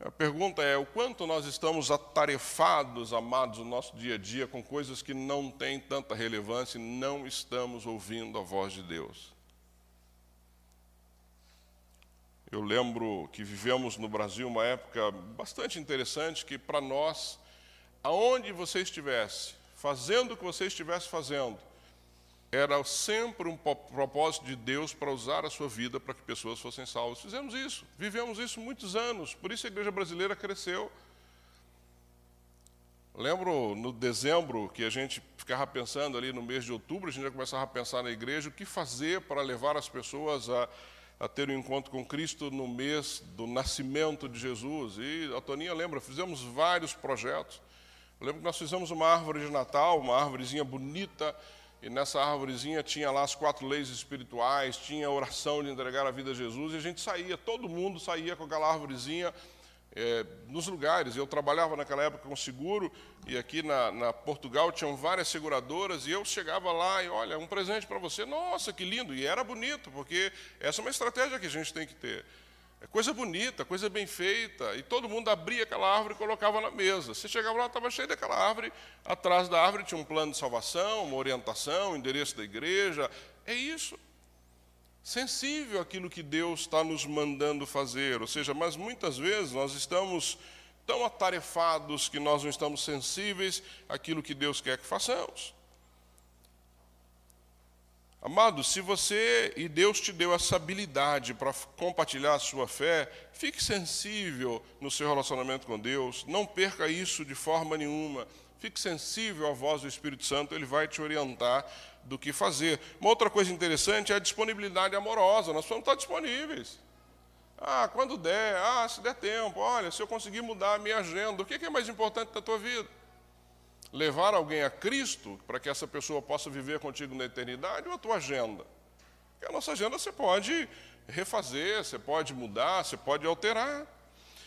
A pergunta é: o quanto nós estamos atarefados, amados, no nosso dia a dia com coisas que não têm tanta relevância e não estamos ouvindo a voz de Deus? Eu lembro que vivemos no Brasil uma época bastante interessante que para nós, aonde você estivesse, fazendo o que você estivesse fazendo, era sempre um propósito de Deus para usar a sua vida para que pessoas fossem salvas. Fizemos isso, vivemos isso muitos anos, por isso a igreja brasileira cresceu. Lembro no dezembro que a gente ficava pensando ali no mês de outubro, a gente já começava a pensar na igreja o que fazer para levar as pessoas a a ter um encontro com Cristo no mês do nascimento de Jesus. E a Toninha lembra, fizemos vários projetos. Eu lembro que nós fizemos uma árvore de Natal, uma árvorezinha bonita, e nessa árvorezinha tinha lá as quatro leis espirituais, tinha a oração de entregar a vida a Jesus, e a gente saía, todo mundo saía com aquela árvorezinha é, nos lugares. Eu trabalhava naquela época com seguro, e aqui na, na, Portugal tinham várias seguradoras, e eu chegava lá e, olha, um presente para você, nossa, que lindo, e era bonito, porque essa é uma estratégia que a gente tem que ter. É coisa bonita, coisa bem feita, e todo mundo abria aquela árvore e colocava na mesa. Você chegava lá, estava cheio daquela árvore, atrás da árvore tinha um plano de salvação, uma orientação, um endereço da igreja. É isso sensível àquilo que Deus está nos mandando fazer. Ou seja, mas muitas vezes nós estamos tão atarefados que nós não estamos sensíveis àquilo que Deus quer que façamos. Amado, se você e Deus te deu essa habilidade para compartilhar a sua fé, fique sensível no seu relacionamento com Deus, não perca isso de forma nenhuma. Fique sensível à voz do Espírito Santo, ele vai te orientar do que fazer. Uma outra coisa interessante é a disponibilidade amorosa. Nós precisamos estar disponíveis. Ah, quando der, ah, se der tempo, olha, se eu conseguir mudar a minha agenda, o que é mais importante da tua vida? Levar alguém a Cristo para que essa pessoa possa viver contigo na eternidade ou a tua agenda? Porque a nossa agenda você pode refazer, você pode mudar, você pode alterar.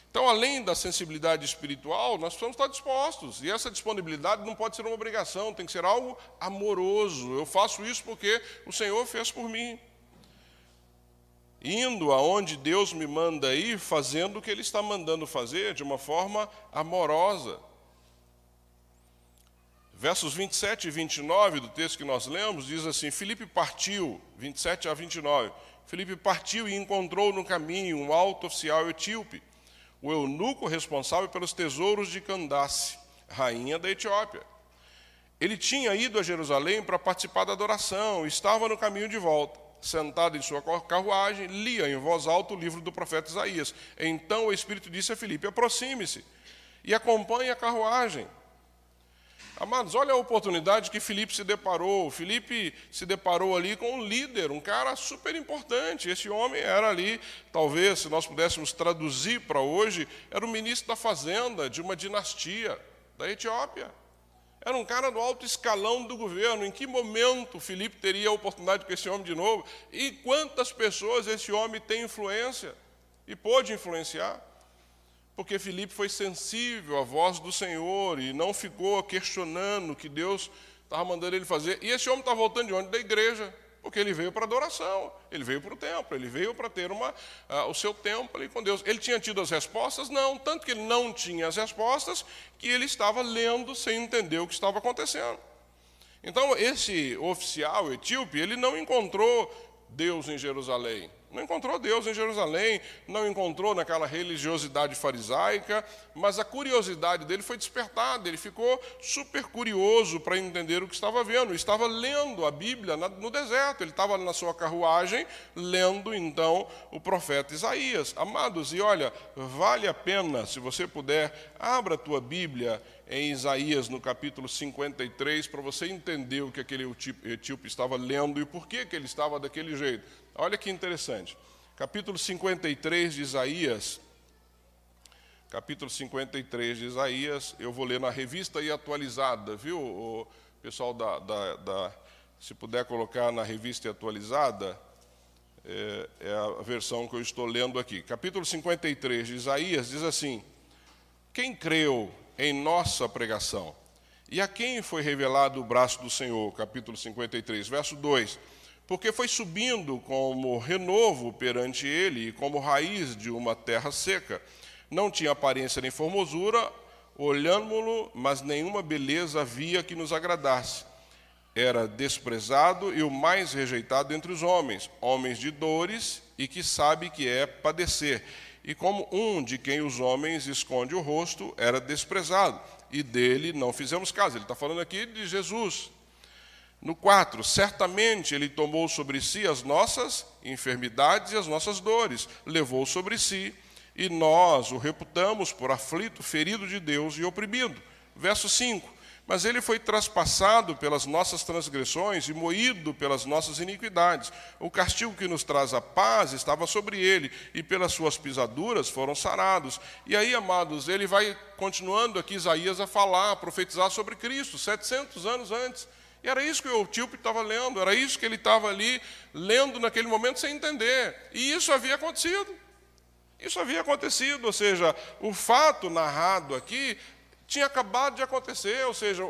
Então, além da sensibilidade espiritual, nós precisamos estar dispostos. E essa disponibilidade não pode ser uma obrigação, tem que ser algo amoroso. Eu faço isso porque o Senhor fez por mim. Indo aonde Deus me manda ir, fazendo o que Ele está mandando fazer de uma forma amorosa. Versos 27 e 29 do texto que nós lemos diz assim: Filipe partiu, 27 a 29. Filipe partiu e encontrou no caminho um alto oficial etíope o eunuco responsável pelos tesouros de Candace, rainha da Etiópia. Ele tinha ido a Jerusalém para participar da adoração, estava no caminho de volta. Sentado em sua carruagem, lia em voz alta o livro do profeta Isaías. Então o Espírito disse a Filipe: aproxime-se e acompanhe a carruagem. Amados, olha a oportunidade que Filipe se deparou. Filipe se deparou ali com um líder, um cara super importante. Esse homem era ali, talvez, se nós pudéssemos traduzir para hoje, era o ministro da fazenda de uma dinastia da Etiópia. Era um cara do alto escalão do governo. Em que momento Filipe teria a oportunidade com esse homem de novo? E quantas pessoas esse homem tem influência e pôde influenciar? Porque Filipe foi sensível à voz do Senhor e não ficou questionando o que Deus estava mandando ele fazer. E esse homem está voltando de onde? Da igreja, porque ele veio para adoração, ele veio para o templo, ele veio para ter uma, uh, o seu tempo ali com Deus. Ele tinha tido as respostas? Não, tanto que ele não tinha as respostas, que ele estava lendo sem entender o que estava acontecendo. Então, esse oficial etíope, ele não encontrou Deus em Jerusalém. Não encontrou Deus em Jerusalém, não encontrou naquela religiosidade farisaica, mas a curiosidade dele foi despertada, ele ficou super curioso para entender o que estava vendo. Estava lendo a Bíblia no deserto, ele estava na sua carruagem, lendo então o profeta Isaías. Amados, e olha, vale a pena, se você puder, abra a tua Bíblia em Isaías, no capítulo 53, para você entender o que aquele etíope estava lendo e por que, que ele estava daquele jeito. Olha que interessante. Capítulo 53 de Isaías. Capítulo 53 de Isaías, eu vou ler na revista e atualizada, viu, o pessoal da, da, da se puder colocar na revista e atualizada, é, é a versão que eu estou lendo aqui. Capítulo 53 de Isaías diz assim: Quem creu em nossa pregação? E a quem foi revelado o braço do Senhor? Capítulo 53, verso 2 porque foi subindo como renovo perante ele e como raiz de uma terra seca. Não tinha aparência nem formosura, olhámo-lo, mas nenhuma beleza havia que nos agradasse. Era desprezado e o mais rejeitado entre os homens, homens de dores e que sabe que é padecer. E como um de quem os homens esconde o rosto, era desprezado, e dele não fizemos caso. Ele está falando aqui de Jesus, no 4, certamente ele tomou sobre si as nossas enfermidades e as nossas dores, levou sobre si, e nós o reputamos por aflito, ferido de Deus e oprimido. Verso 5: Mas ele foi traspassado pelas nossas transgressões e moído pelas nossas iniquidades. O castigo que nos traz a paz estava sobre ele, e pelas suas pisaduras foram sarados. E aí, amados, ele vai continuando aqui Isaías a falar, a profetizar sobre Cristo, 700 anos antes. E era isso que o Etíope estava lendo, era isso que ele estava ali lendo naquele momento sem entender. E isso havia acontecido. Isso havia acontecido, ou seja, o fato narrado aqui tinha acabado de acontecer, ou seja,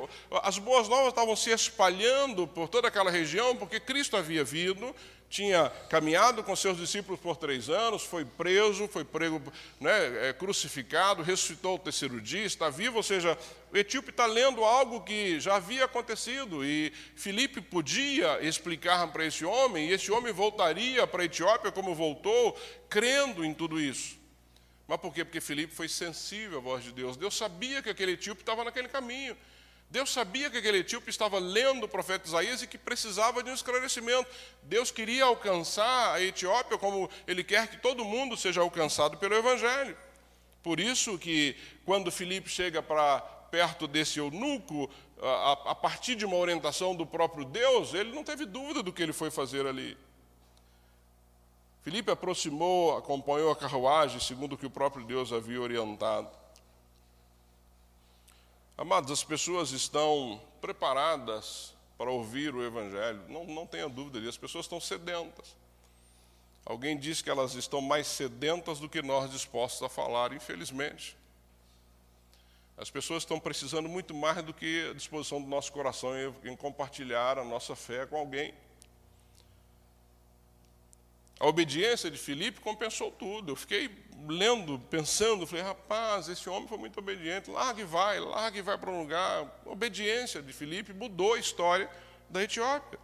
as boas novas estavam se espalhando por toda aquela região, porque Cristo havia vindo, tinha caminhado com seus discípulos por três anos, foi preso, foi prego, né, é, crucificado, ressuscitou o terceiro dia, está vivo, ou seja, o etíope está lendo algo que já havia acontecido, e Filipe podia explicar para esse homem, e esse homem voltaria para a Etiópia como voltou, crendo em tudo isso. Mas por quê? Porque Filipe foi sensível à voz de Deus. Deus sabia que aquele etíope estava naquele caminho. Deus sabia que aquele etíope estava lendo o profeta Isaías e que precisava de um esclarecimento. Deus queria alcançar a Etiópia como Ele quer que todo mundo seja alcançado pelo Evangelho. Por isso que quando Filipe chega para perto desse eunuco, a, a partir de uma orientação do próprio Deus, ele não teve dúvida do que ele foi fazer ali. Filipe aproximou, acompanhou a carruagem, segundo o que o próprio Deus havia orientado. Amados, as pessoas estão preparadas para ouvir o Evangelho, não, não tenha dúvida disso, as pessoas estão sedentas. Alguém diz que elas estão mais sedentas do que nós dispostos a falar, infelizmente. As pessoas estão precisando muito mais do que a disposição do nosso coração em, em compartilhar a nossa fé com alguém. A obediência de Filipe compensou tudo. Eu fiquei lendo, pensando, falei, rapaz, esse homem foi muito obediente, larga e vai, larga e vai para um lugar. A obediência de Filipe mudou a história da Etiópia.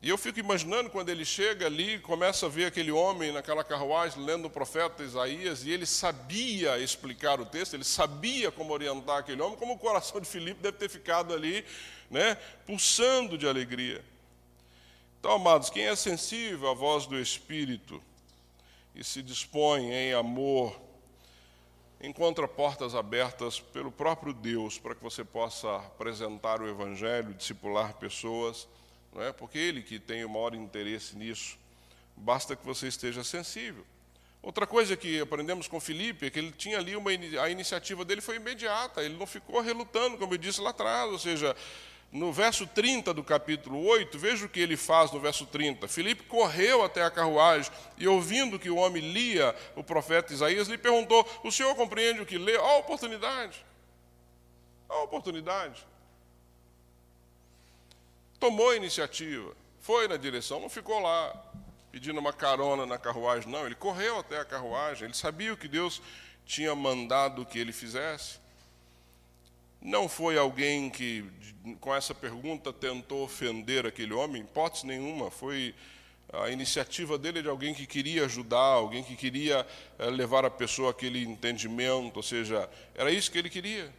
E eu fico imaginando quando ele chega ali, começa a ver aquele homem naquela carruagem lendo o profeta Isaías, e ele sabia explicar o texto, ele sabia como orientar aquele homem, como o coração de Filipe deve ter ficado ali, né, pulsando de alegria. Então, amados, quem é sensível à voz do Espírito e se dispõe em amor, encontra portas abertas pelo próprio Deus para que você possa apresentar o Evangelho, discipular pessoas, não é? porque Ele que tem o maior interesse nisso, basta que você esteja sensível. Outra coisa que aprendemos com Felipe é que ele tinha ali uma a iniciativa dele foi imediata, ele não ficou relutando, como eu disse lá atrás, ou seja, no verso 30 do capítulo 8, veja o que ele faz no verso 30. Filipe correu até a carruagem e, ouvindo que o homem lia o profeta Isaías, lhe perguntou: O senhor compreende o que lê? Ó, a oportunidade. Ó, a oportunidade. Tomou a iniciativa, foi na direção, não ficou lá pedindo uma carona na carruagem, não. Ele correu até a carruagem, ele sabia o que Deus tinha mandado que ele fizesse. Não foi alguém que, com essa pergunta, tentou ofender aquele homem, hipótese nenhuma, foi a iniciativa dele de alguém que queria ajudar, alguém que queria eh, levar a pessoa aquele entendimento, ou seja, era isso que ele queria.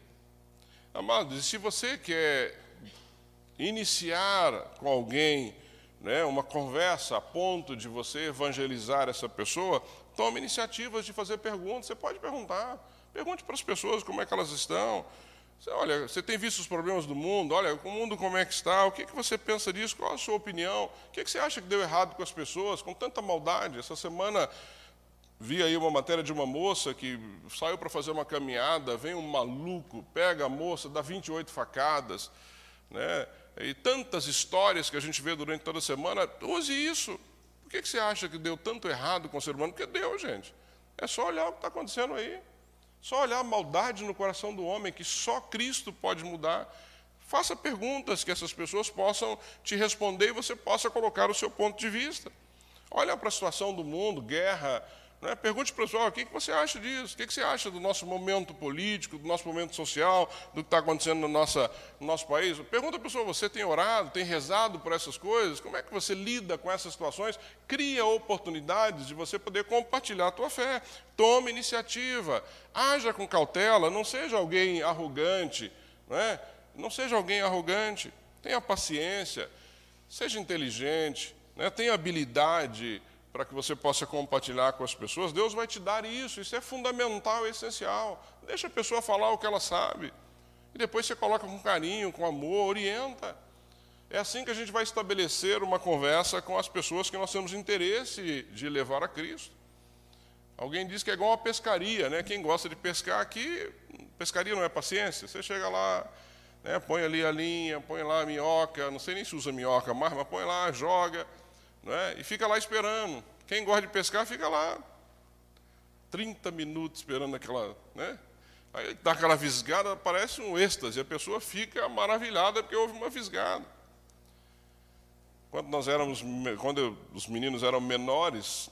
Amados, e se você quer iniciar com alguém né, uma conversa a ponto de você evangelizar essa pessoa, tome iniciativas de fazer perguntas. Você pode perguntar. Pergunte para as pessoas como é que elas estão. Você, olha, você tem visto os problemas do mundo? Olha, o mundo como é que está? O que, que você pensa disso? Qual a sua opinião? O que, que você acha que deu errado com as pessoas? Com tanta maldade. Essa semana vi aí uma matéria de uma moça que saiu para fazer uma caminhada, vem um maluco, pega a moça, dá 28 facadas, né? E tantas histórias que a gente vê durante toda a semana. Use isso. Por que, que você acha que deu tanto errado com o ser humano? Porque deu, gente. É só olhar o que está acontecendo aí. Só olhar a maldade no coração do homem, que só Cristo pode mudar. Faça perguntas que essas pessoas possam te responder e você possa colocar o seu ponto de vista. Olha para a situação do mundo, guerra, né? Pergunte para o pessoal, o que, que você acha disso? O que, que você acha do nosso momento político, do nosso momento social, do que está acontecendo no, nossa, no nosso país? Pergunta para a pessoa, você tem orado, tem rezado por essas coisas? Como é que você lida com essas situações? Cria oportunidades de você poder compartilhar a tua fé. Tome iniciativa. Haja com cautela, não seja alguém arrogante. Não, é? não seja alguém arrogante. Tenha paciência. Seja inteligente. Né? Tenha habilidade para que você possa compartilhar com as pessoas, Deus vai te dar isso, isso é fundamental, é essencial. Deixa a pessoa falar o que ela sabe. E depois você coloca com carinho, com amor, orienta. É assim que a gente vai estabelecer uma conversa com as pessoas que nós temos interesse de levar a Cristo. Alguém diz que é igual uma pescaria, né? Quem gosta de pescar aqui, pescaria não é paciência. Você chega lá, né, põe ali a linha, põe lá a minhoca, não sei nem se usa minhoca mais, mas põe lá, joga né? e fica lá esperando. Quem gosta de pescar fica lá 30 minutos esperando aquela. Né? Aí dá aquela visgada, parece um êxtase, a pessoa fica maravilhada porque houve uma visgada. Quando nós éramos, quando os meninos eram menores,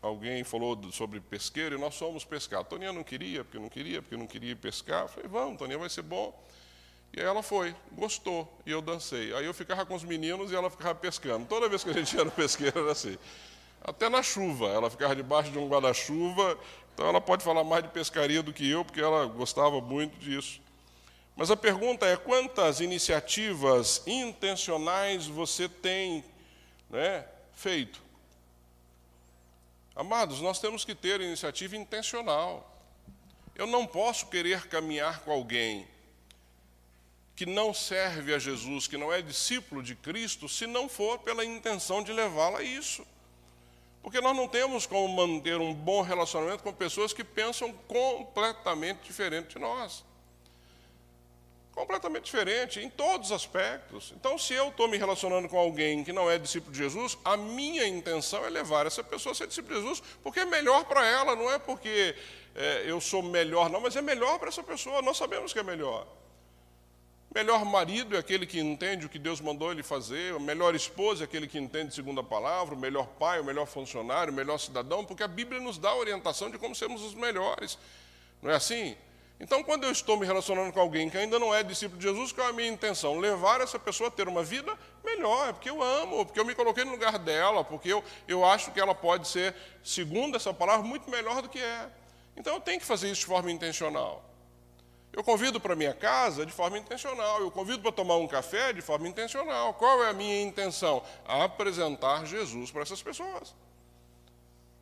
alguém falou sobre pesqueiro e nós fomos pescar. Toninha não queria, porque não queria, porque não queria pescar. Eu falei, vamos, Toninha, vai ser bom. E aí ela foi, gostou, e eu dancei. Aí eu ficava com os meninos e ela ficava pescando. Toda vez que a gente ia no pesqueiro era assim. Até na chuva, ela ficava debaixo de um guarda-chuva, então ela pode falar mais de pescaria do que eu, porque ela gostava muito disso. Mas a pergunta é: quantas iniciativas intencionais você tem né, feito? Amados, nós temos que ter iniciativa intencional. Eu não posso querer caminhar com alguém que não serve a Jesus, que não é discípulo de Cristo, se não for pela intenção de levá-lo a isso. Porque nós não temos como manter um bom relacionamento com pessoas que pensam completamente diferente de nós. Completamente diferente, em todos os aspectos. Então, se eu estou me relacionando com alguém que não é discípulo de Jesus, a minha intenção é levar essa pessoa a ser discípulo de Jesus, porque é melhor para ela, não é porque é, eu sou melhor, não, mas é melhor para essa pessoa, nós sabemos que é melhor. Melhor marido é aquele que entende o que Deus mandou ele fazer, o melhor esposo é aquele que entende segundo a palavra, o melhor pai, o melhor funcionário, o melhor cidadão, porque a Bíblia nos dá a orientação de como sermos os melhores. Não é assim? Então, quando eu estou me relacionando com alguém que ainda não é discípulo de Jesus, qual é a minha intenção? Levar essa pessoa a ter uma vida melhor, é porque eu amo, porque eu me coloquei no lugar dela, porque eu, eu acho que ela pode ser, segundo essa palavra, muito melhor do que é. Então, eu tenho que fazer isso de forma intencional. Eu convido para minha casa de forma intencional, eu convido para tomar um café de forma intencional. Qual é a minha intenção? Apresentar Jesus para essas pessoas.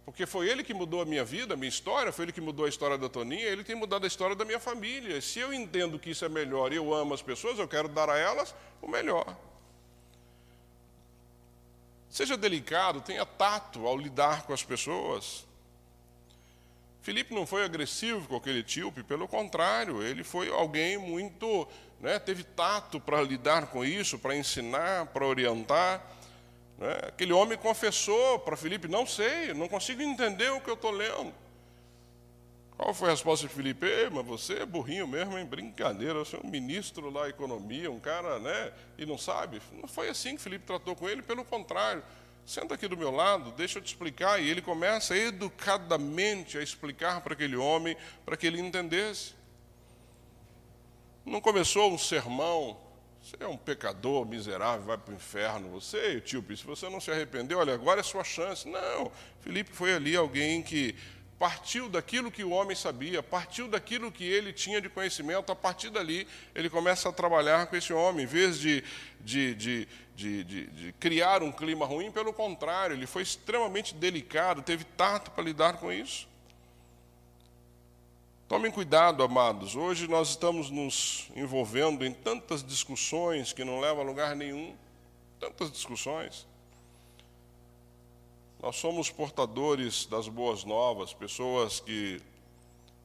Porque foi ele que mudou a minha vida, a minha história, foi ele que mudou a história da Toninha, ele tem mudado a história da minha família. Se eu entendo que isso é melhor e eu amo as pessoas, eu quero dar a elas o melhor. Seja delicado, tenha tato ao lidar com as pessoas. Filipe não foi agressivo com aquele etíope, pelo contrário, ele foi alguém muito, né, teve tato para lidar com isso, para ensinar, para orientar. Né? Aquele homem confessou para Filipe: Não sei, não consigo entender o que eu estou lendo. Qual foi a resposta de Filipe? mas você é burrinho mesmo, hein? Brincadeira, você é um ministro lá, economia, um cara, né? E não sabe. Não foi assim que Filipe tratou com ele, pelo contrário. Senta aqui do meu lado, deixa eu te explicar. E ele começa educadamente a explicar para aquele homem, para que ele entendesse. Não começou um sermão, você é um pecador miserável, vai para o inferno. Você, tio, se você não se arrependeu, olha, agora é sua chance. Não, Felipe foi ali alguém que partiu daquilo que o homem sabia, partiu daquilo que ele tinha de conhecimento, a partir dali ele começa a trabalhar com esse homem, em vez de, de, de, de, de criar um clima ruim, pelo contrário, ele foi extremamente delicado, teve tato para lidar com isso. Tomem cuidado, amados, hoje nós estamos nos envolvendo em tantas discussões que não levam a lugar nenhum, tantas discussões. Nós somos portadores das boas novas, pessoas que,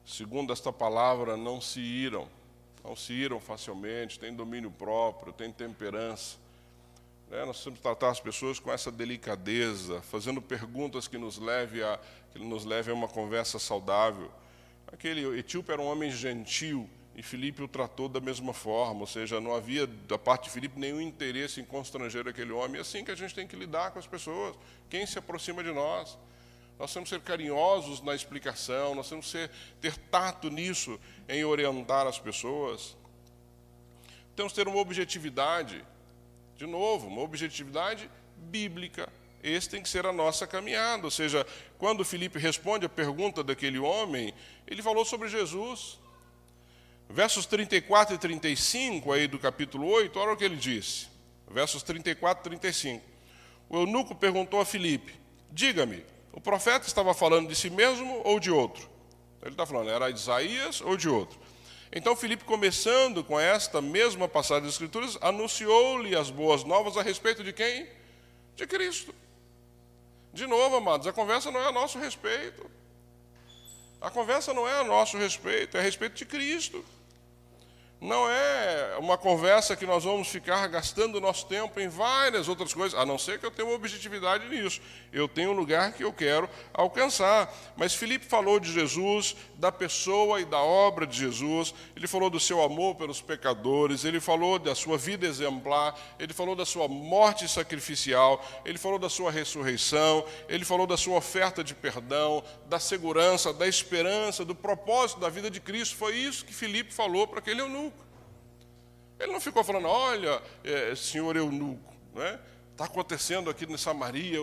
segundo esta palavra, não se iram, não se iram facilmente, têm domínio próprio, têm temperança. É, nós que tratar as pessoas com essa delicadeza, fazendo perguntas que nos leve a, que nos leve a uma conversa saudável. Aquele etíope era um homem gentil, e Filipe o tratou da mesma forma, ou seja, não havia da parte de Filipe nenhum interesse em constranger aquele homem. É assim que a gente tem que lidar com as pessoas, quem se aproxima de nós. Nós temos que ser carinhosos na explicação, nós temos que ter tato nisso, em orientar as pessoas. Temos que ter uma objetividade, de novo, uma objetividade bíblica. Esse tem que ser a nossa caminhada. Ou seja, quando Filipe responde a pergunta daquele homem, ele falou sobre Jesus. Versos 34 e 35 aí do capítulo 8, olha o que ele disse. Versos 34 e 35. O eunuco perguntou a Filipe: Diga-me, o profeta estava falando de si mesmo ou de outro? Ele está falando, era de Isaías ou de outro? Então Filipe, começando com esta mesma passagem das Escrituras, anunciou-lhe as boas novas a respeito de quem? De Cristo. De novo, amados, a conversa não é a nosso respeito. A conversa não é a nosso respeito, é a respeito de Cristo. Não é uma conversa que nós vamos ficar gastando nosso tempo em várias outras coisas, a não ser que eu tenha uma objetividade nisso. Eu tenho um lugar que eu quero alcançar. Mas Filipe falou de Jesus, da pessoa e da obra de Jesus, ele falou do seu amor pelos pecadores, ele falou da sua vida exemplar, ele falou da sua morte sacrificial, ele falou da sua ressurreição, ele falou da sua oferta de perdão, da segurança, da esperança, do propósito da vida de Cristo. Foi isso que Filipe falou para aquele eunuco. Ele não ficou falando, olha, é, senhor eunuco, né? está acontecendo aqui em Samaria,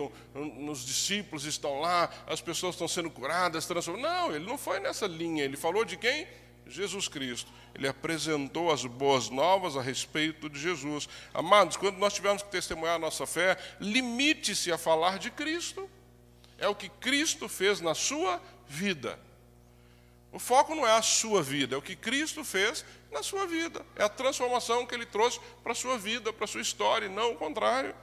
os discípulos estão lá, as pessoas estão sendo curadas, transformadas. Não, ele não foi nessa linha, ele falou de quem? Jesus Cristo. Ele apresentou as boas novas a respeito de Jesus. Amados, quando nós tivermos que testemunhar a nossa fé, limite-se a falar de Cristo. É o que Cristo fez na sua vida. O foco não é a sua vida, é o que Cristo fez na sua vida. É a transformação que ele trouxe para a sua vida, para a sua história, e não o contrário.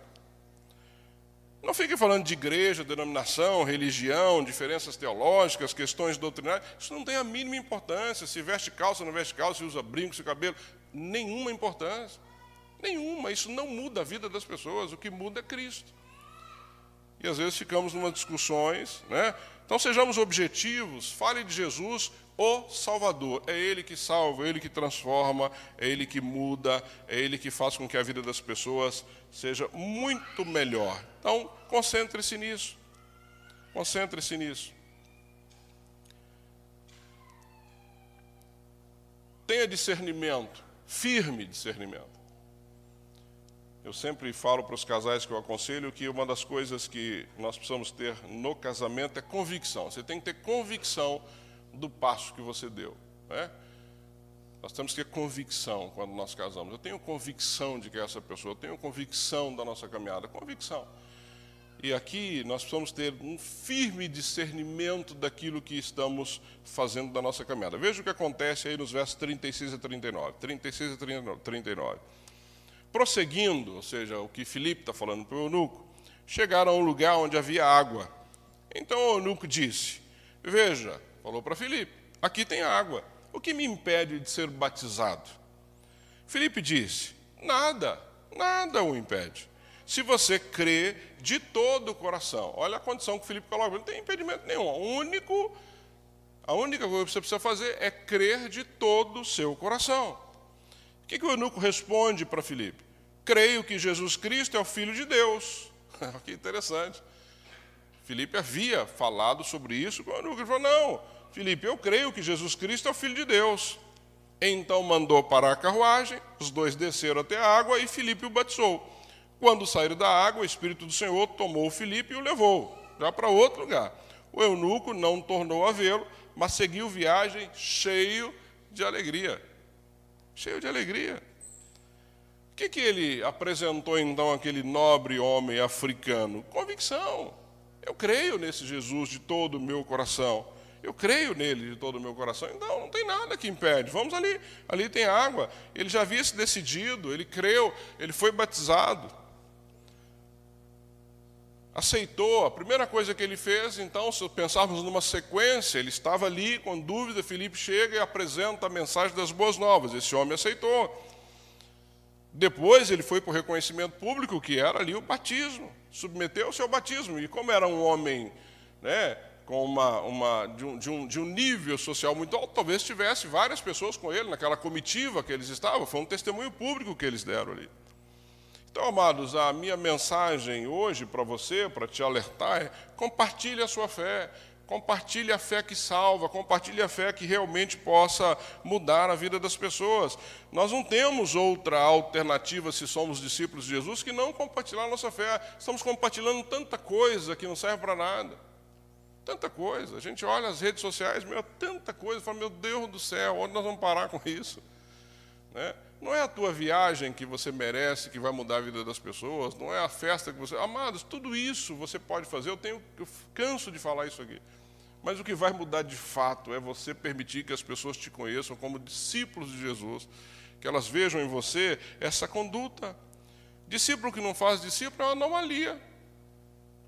Não fique falando de igreja, denominação, religião, diferenças teológicas, questões doutrinárias. Isso não tem a mínima importância. Se veste calça, não veste calça, se usa brinco, se cabelo. Nenhuma importância. Nenhuma. Isso não muda a vida das pessoas. O que muda é Cristo. E às vezes ficamos numa discussões, né? Então sejamos objetivos, fale de Jesus, o Salvador. É Ele que salva, é Ele que transforma, é Ele que muda, é Ele que faz com que a vida das pessoas seja muito melhor. Então, concentre-se nisso. Concentre-se nisso. Tenha discernimento, firme discernimento. Eu sempre falo para os casais que eu aconselho que uma das coisas que nós precisamos ter no casamento é convicção. Você tem que ter convicção do passo que você deu. Né? Nós temos que ter convicção quando nós casamos. Eu tenho convicção de que é essa pessoa, eu tenho convicção da nossa caminhada, convicção. E aqui nós precisamos ter um firme discernimento daquilo que estamos fazendo da nossa caminhada. Veja o que acontece aí nos versos 36 a 39. 36 a 39 prosseguindo, ou seja, o que Filipe está falando para o eunuco, chegaram a um lugar onde havia água. Então o eunuco disse: Veja, falou para Filipe, aqui tem água. O que me impede de ser batizado? Filipe disse: Nada, nada o impede. Se você crê de todo o coração. Olha a condição que Filipe coloca, não tem impedimento nenhum. O único, a única coisa que você precisa fazer é crer de todo o seu coração que, que o eunuco responde para Filipe? Creio que Jesus Cristo é o Filho de Deus. que interessante. Filipe havia falado sobre isso com o eunuco. Ele falou: Não, Filipe, eu creio que Jesus Cristo é o Filho de Deus. Então mandou parar a carruagem, os dois desceram até a água e Filipe o batizou. Quando saíram da água, o Espírito do Senhor tomou Filipe e o levou, já para outro lugar. O eunuco não tornou a vê-lo, mas seguiu viagem cheio de alegria cheio de alegria. O que, que ele apresentou então aquele nobre homem africano? Convicção. Eu creio nesse Jesus de todo o meu coração. Eu creio nele de todo o meu coração. Então, não tem nada que impede. Vamos ali, ali tem água. Ele já havia se decidido, ele creu, ele foi batizado aceitou. A primeira coisa que ele fez, então, se pensarmos numa sequência, ele estava ali com dúvida, Felipe chega e apresenta a mensagem das boas novas. Esse homem aceitou. Depois ele foi para o reconhecimento público, que era ali o batismo, submeteu-se ao batismo. E como era um homem né, com uma, uma de, um, de, um, de um nível social muito alto, talvez tivesse várias pessoas com ele naquela comitiva que eles estavam, foi um testemunho público que eles deram ali. Então, amados, a minha mensagem hoje para você, para te alertar, é compartilhe a sua fé, compartilhe a fé que salva, compartilhe a fé que realmente possa mudar a vida das pessoas. Nós não temos outra alternativa, se somos discípulos de Jesus, que não compartilhar a nossa fé. Estamos compartilhando tanta coisa que não serve para nada. Tanta coisa. A gente olha as redes sociais, meu, tanta coisa. Fala, meu Deus do céu, onde nós vamos parar com isso? Né? Não é a tua viagem que você merece, que vai mudar a vida das pessoas. Não é a festa que você. Amados, tudo isso você pode fazer. Eu tenho, eu canso de falar isso aqui. Mas o que vai mudar de fato é você permitir que as pessoas te conheçam como discípulos de Jesus, que elas vejam em você essa conduta. Discípulo que não faz discípulo é uma anomalia.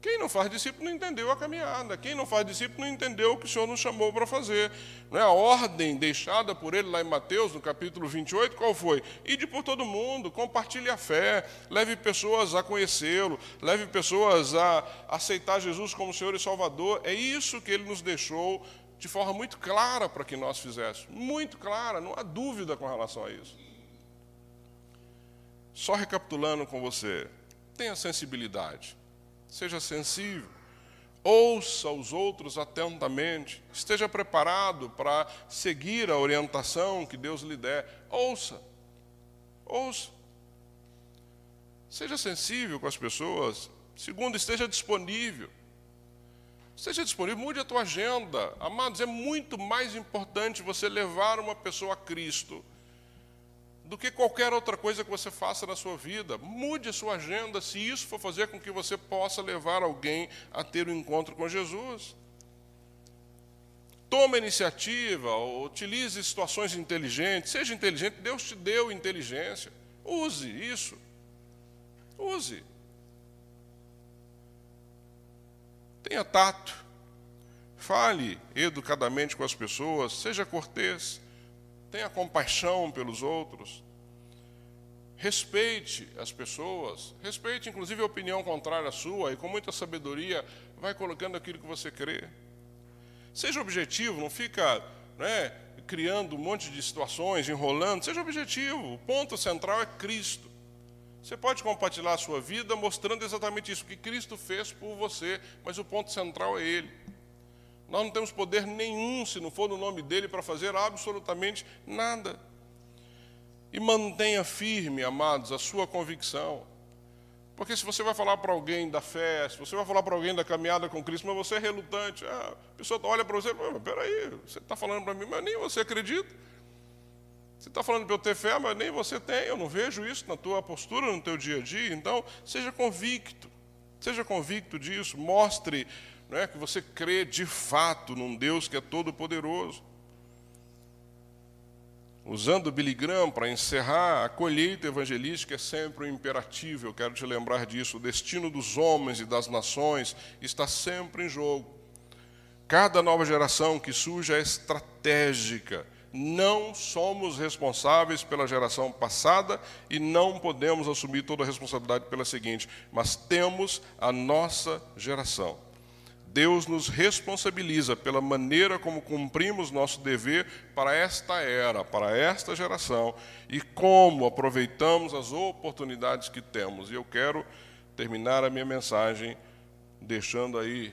Quem não faz discípulo não entendeu a caminhada. Quem não faz discípulo não entendeu o que o Senhor nos chamou para fazer. Não é a ordem deixada por ele lá em Mateus, no capítulo 28, qual foi? Ide por todo mundo, compartilhe a fé, leve pessoas a conhecê-lo, leve pessoas a aceitar Jesus como Senhor e Salvador. É isso que ele nos deixou de forma muito clara para que nós fizéssemos. Muito clara, não há dúvida com relação a isso. Só recapitulando com você, tenha sensibilidade seja sensível, ouça os outros atentamente, esteja preparado para seguir a orientação que Deus lhe der. Ouça, ouça. Seja sensível com as pessoas. Segundo, esteja disponível. Esteja disponível, mude a tua agenda. Amados, é muito mais importante você levar uma pessoa a Cristo do que qualquer outra coisa que você faça na sua vida. Mude a sua agenda se isso for fazer com que você possa levar alguém a ter um encontro com Jesus. Tome iniciativa, utilize situações inteligentes, seja inteligente, Deus te deu inteligência. Use isso. Use. Tenha tato. Fale educadamente com as pessoas, seja cortês tenha compaixão pelos outros, respeite as pessoas, respeite inclusive a opinião contrária à sua e com muita sabedoria vai colocando aquilo que você crê. Seja objetivo, não fica né, criando um monte de situações, enrolando, seja objetivo. O ponto central é Cristo. Você pode compartilhar a sua vida mostrando exatamente isso, que Cristo fez por você, mas o ponto central é Ele. Nós não temos poder nenhum, se não for no nome dele, para fazer absolutamente nada. E mantenha firme, amados, a sua convicção. Porque se você vai falar para alguém da fé, se você vai falar para alguém da caminhada com Cristo, mas você é relutante, ah, a pessoa olha para você e fala, peraí, você está falando para mim, mas nem você acredita. Você está falando para eu ter fé, mas nem você tem, eu não vejo isso na tua postura, no teu dia a dia. Então, seja convicto, seja convicto disso, mostre não é? que você crê de fato num Deus que é todo-poderoso. Usando Billy Graham para encerrar, a colheita evangelística é sempre um imperativo, eu quero te lembrar disso. O destino dos homens e das nações está sempre em jogo. Cada nova geração que surge é estratégica. Não somos responsáveis pela geração passada e não podemos assumir toda a responsabilidade pela seguinte, mas temos a nossa geração. Deus nos responsabiliza pela maneira como cumprimos nosso dever para esta era, para esta geração e como aproveitamos as oportunidades que temos. E eu quero terminar a minha mensagem deixando aí,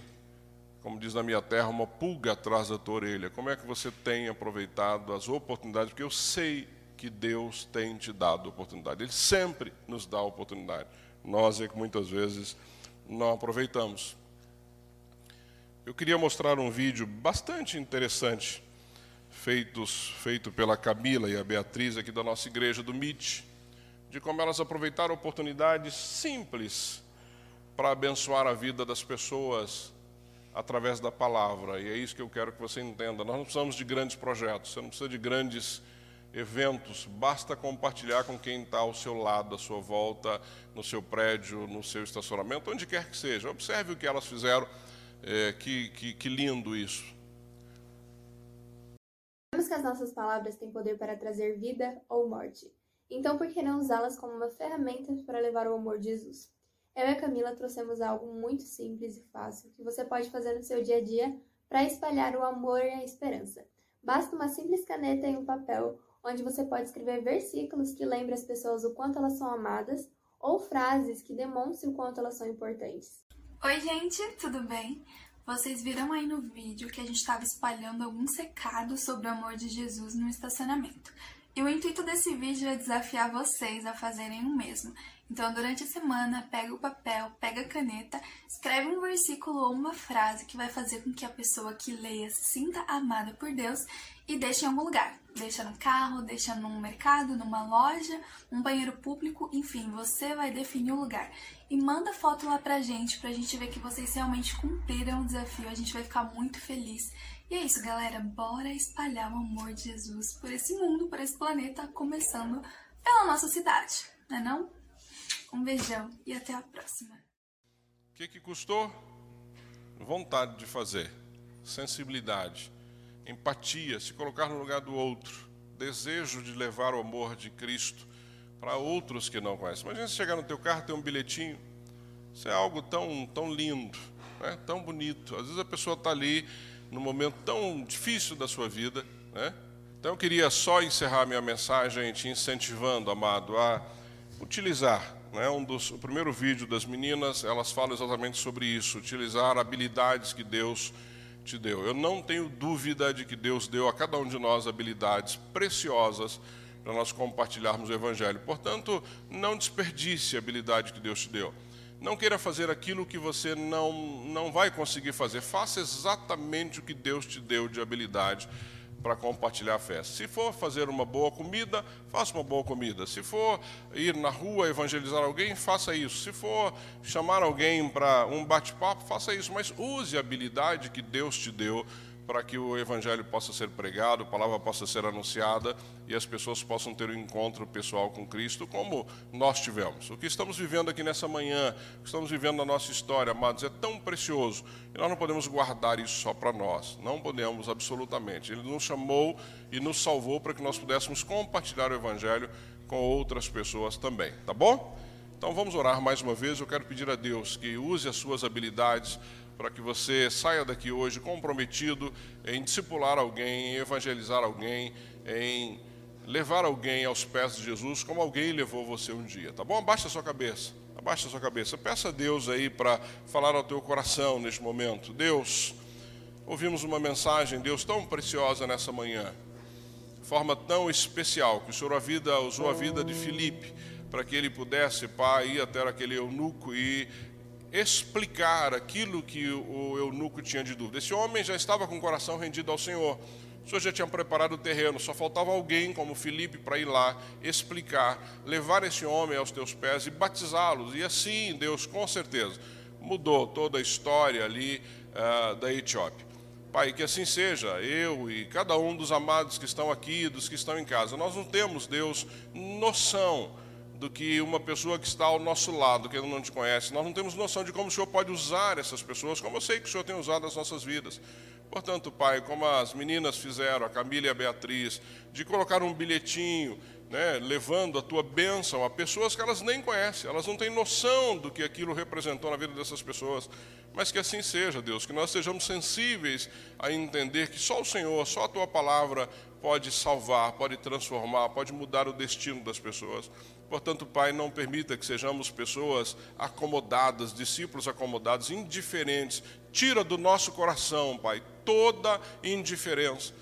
como diz na minha terra, uma pulga atrás da tua orelha. Como é que você tem aproveitado as oportunidades? Porque eu sei que Deus tem te dado oportunidade. Ele sempre nos dá oportunidade. Nós é que muitas vezes não aproveitamos. Eu queria mostrar um vídeo bastante interessante, feitos, feito pela Camila e a Beatriz aqui da nossa igreja do MIT, de como elas aproveitaram oportunidades simples para abençoar a vida das pessoas através da palavra. E é isso que eu quero que você entenda. Nós não precisamos de grandes projetos, você não precisa de grandes eventos, basta compartilhar com quem está ao seu lado, à sua volta, no seu prédio, no seu estacionamento, onde quer que seja. Observe o que elas fizeram é, que, que, que lindo isso. Sabemos que as nossas palavras têm poder para trazer vida ou morte. Então, por que não usá-las como uma ferramenta para levar o amor de Jesus? Eu e a Camila trouxemos algo muito simples e fácil que você pode fazer no seu dia a dia para espalhar o amor e a esperança. Basta uma simples caneta e um papel, onde você pode escrever versículos que lembrem as pessoas o quanto elas são amadas ou frases que demonstrem o quanto elas são importantes. Oi, gente, tudo bem? Vocês viram aí no vídeo que a gente estava espalhando alguns recados sobre o amor de Jesus no estacionamento. E o intuito desse vídeo é desafiar vocês a fazerem o mesmo. Então, durante a semana, pega o papel, pega a caneta, escreve um versículo ou uma frase que vai fazer com que a pessoa que leia se sinta amada por Deus e deixe em algum lugar. Deixa no carro, deixa num mercado, numa loja, um banheiro público, enfim, você vai definir o lugar. E manda foto lá pra gente, pra gente ver que vocês realmente cumpriram o desafio. A gente vai ficar muito feliz. E é isso, galera. Bora espalhar o amor de Jesus por esse mundo, por esse planeta, começando pela nossa cidade, não é não? Um beijão e até a próxima. O que, que custou? Vontade de fazer, sensibilidade, empatia, se colocar no lugar do outro, desejo de levar o amor de Cristo para outros que não conhecem. Imagina você chegar no teu carro ter um bilhetinho. Isso é algo tão, tão lindo, né? tão bonito. Às vezes a pessoa está ali num momento tão difícil da sua vida. Né? Então eu queria só encerrar minha mensagem te incentivando, amado, a utilizar né, um dos, o primeiro vídeo das meninas, elas falam exatamente sobre isso, utilizar habilidades que Deus te deu. Eu não tenho dúvida de que Deus deu a cada um de nós habilidades preciosas para nós compartilharmos o Evangelho. Portanto, não desperdice a habilidade que Deus te deu. Não queira fazer aquilo que você não, não vai conseguir fazer. Faça exatamente o que Deus te deu de habilidade para compartilhar a festa. Se for fazer uma boa comida, faça uma boa comida. Se for ir na rua evangelizar alguém, faça isso. Se for chamar alguém para um bate-papo, faça isso. Mas use a habilidade que Deus te deu para que o evangelho possa ser pregado, a palavra possa ser anunciada e as pessoas possam ter um encontro pessoal com Cristo, como nós tivemos. O que estamos vivendo aqui nessa manhã, o que estamos vivendo na nossa história, amados, é tão precioso e nós não podemos guardar isso só para nós. Não podemos, absolutamente. Ele nos chamou e nos salvou para que nós pudéssemos compartilhar o evangelho com outras pessoas também, tá bom? Então vamos orar mais uma vez. Eu quero pedir a Deus que use as suas habilidades para que você saia daqui hoje comprometido em discipular alguém, em evangelizar alguém, em levar alguém aos pés de Jesus como alguém levou você um dia, tá bom? Abaixa a sua cabeça, abaixa a sua cabeça. Peça a Deus aí para falar ao teu coração neste momento. Deus, ouvimos uma mensagem, Deus, tão preciosa nessa manhã, forma tão especial, que o Senhor a vida, usou a vida de Filipe para que ele pudesse, Pai, ir até aquele eunuco e explicar aquilo que o eunuco tinha de dúvida. Esse homem já estava com o coração rendido ao Senhor. O Senhor já tinha preparado o terreno, só faltava alguém como Felipe para ir lá explicar, levar esse homem aos teus pés e batizá-los. E assim, Deus, com certeza, mudou toda a história ali uh, da Etiópia. Pai, que assim seja, eu e cada um dos amados que estão aqui, dos que estão em casa. Nós não temos, Deus, noção do que uma pessoa que está ao nosso lado, que não te conhece. Nós não temos noção de como o Senhor pode usar essas pessoas, como eu sei que o Senhor tem usado as nossas vidas. Portanto, Pai, como as meninas fizeram, a Camila e a Beatriz, de colocar um bilhetinho, né, levando a tua bênção a pessoas que elas nem conhecem, elas não têm noção do que aquilo representou na vida dessas pessoas. Mas que assim seja, Deus, que nós sejamos sensíveis a entender que só o Senhor, só a tua palavra pode salvar, pode transformar, pode mudar o destino das pessoas. Portanto, Pai, não permita que sejamos pessoas acomodadas, discípulos acomodados, indiferentes. Tira do nosso coração, Pai, toda indiferença.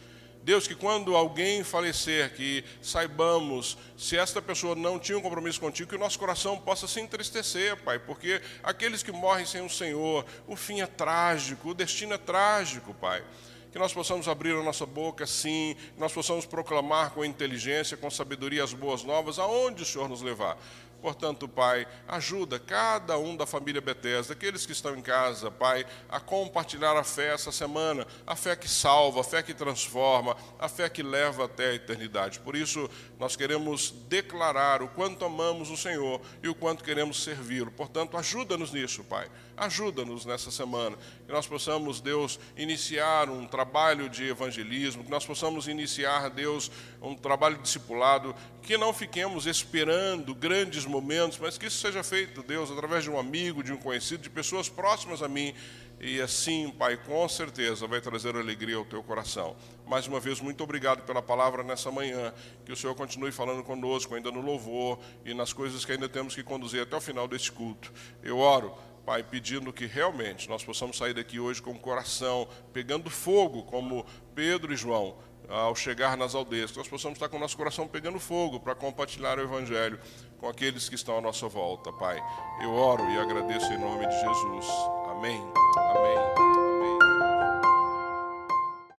Deus, que quando alguém falecer, que saibamos se esta pessoa não tinha um compromisso contigo, que o nosso coração possa se entristecer, Pai, porque aqueles que morrem sem o Senhor, o fim é trágico, o destino é trágico, Pai que nós possamos abrir a nossa boca, sim, que nós possamos proclamar com inteligência, com sabedoria as boas novas, aonde o Senhor nos levar. Portanto, Pai, ajuda cada um da família Bethesda, aqueles que estão em casa, Pai, a compartilhar a fé essa semana, a fé que salva, a fé que transforma, a fé que leva até a eternidade. Por isso, nós queremos declarar o quanto amamos o Senhor e o quanto queremos servi-lo. Portanto, ajuda-nos nisso, Pai. Ajuda-nos nessa semana, que nós possamos, Deus, iniciar um trabalho de evangelismo, que nós possamos iniciar, Deus, um trabalho discipulado, que não fiquemos esperando grandes momentos, mas que isso seja feito, Deus, através de um amigo, de um conhecido, de pessoas próximas a mim, e assim, Pai, com certeza vai trazer alegria ao teu coração. Mais uma vez, muito obrigado pela palavra nessa manhã. Que o Senhor continue falando conosco, ainda no louvor e nas coisas que ainda temos que conduzir até o final deste culto. Eu oro, Pai, pedindo que realmente nós possamos sair daqui hoje com o coração pegando fogo, como Pedro e João, ao chegar nas aldeias, que nós possamos estar com o nosso coração pegando fogo para compartilhar o Evangelho com aqueles que estão à nossa volta, Pai. Eu oro e agradeço em nome de Jesus. Amém. Amém.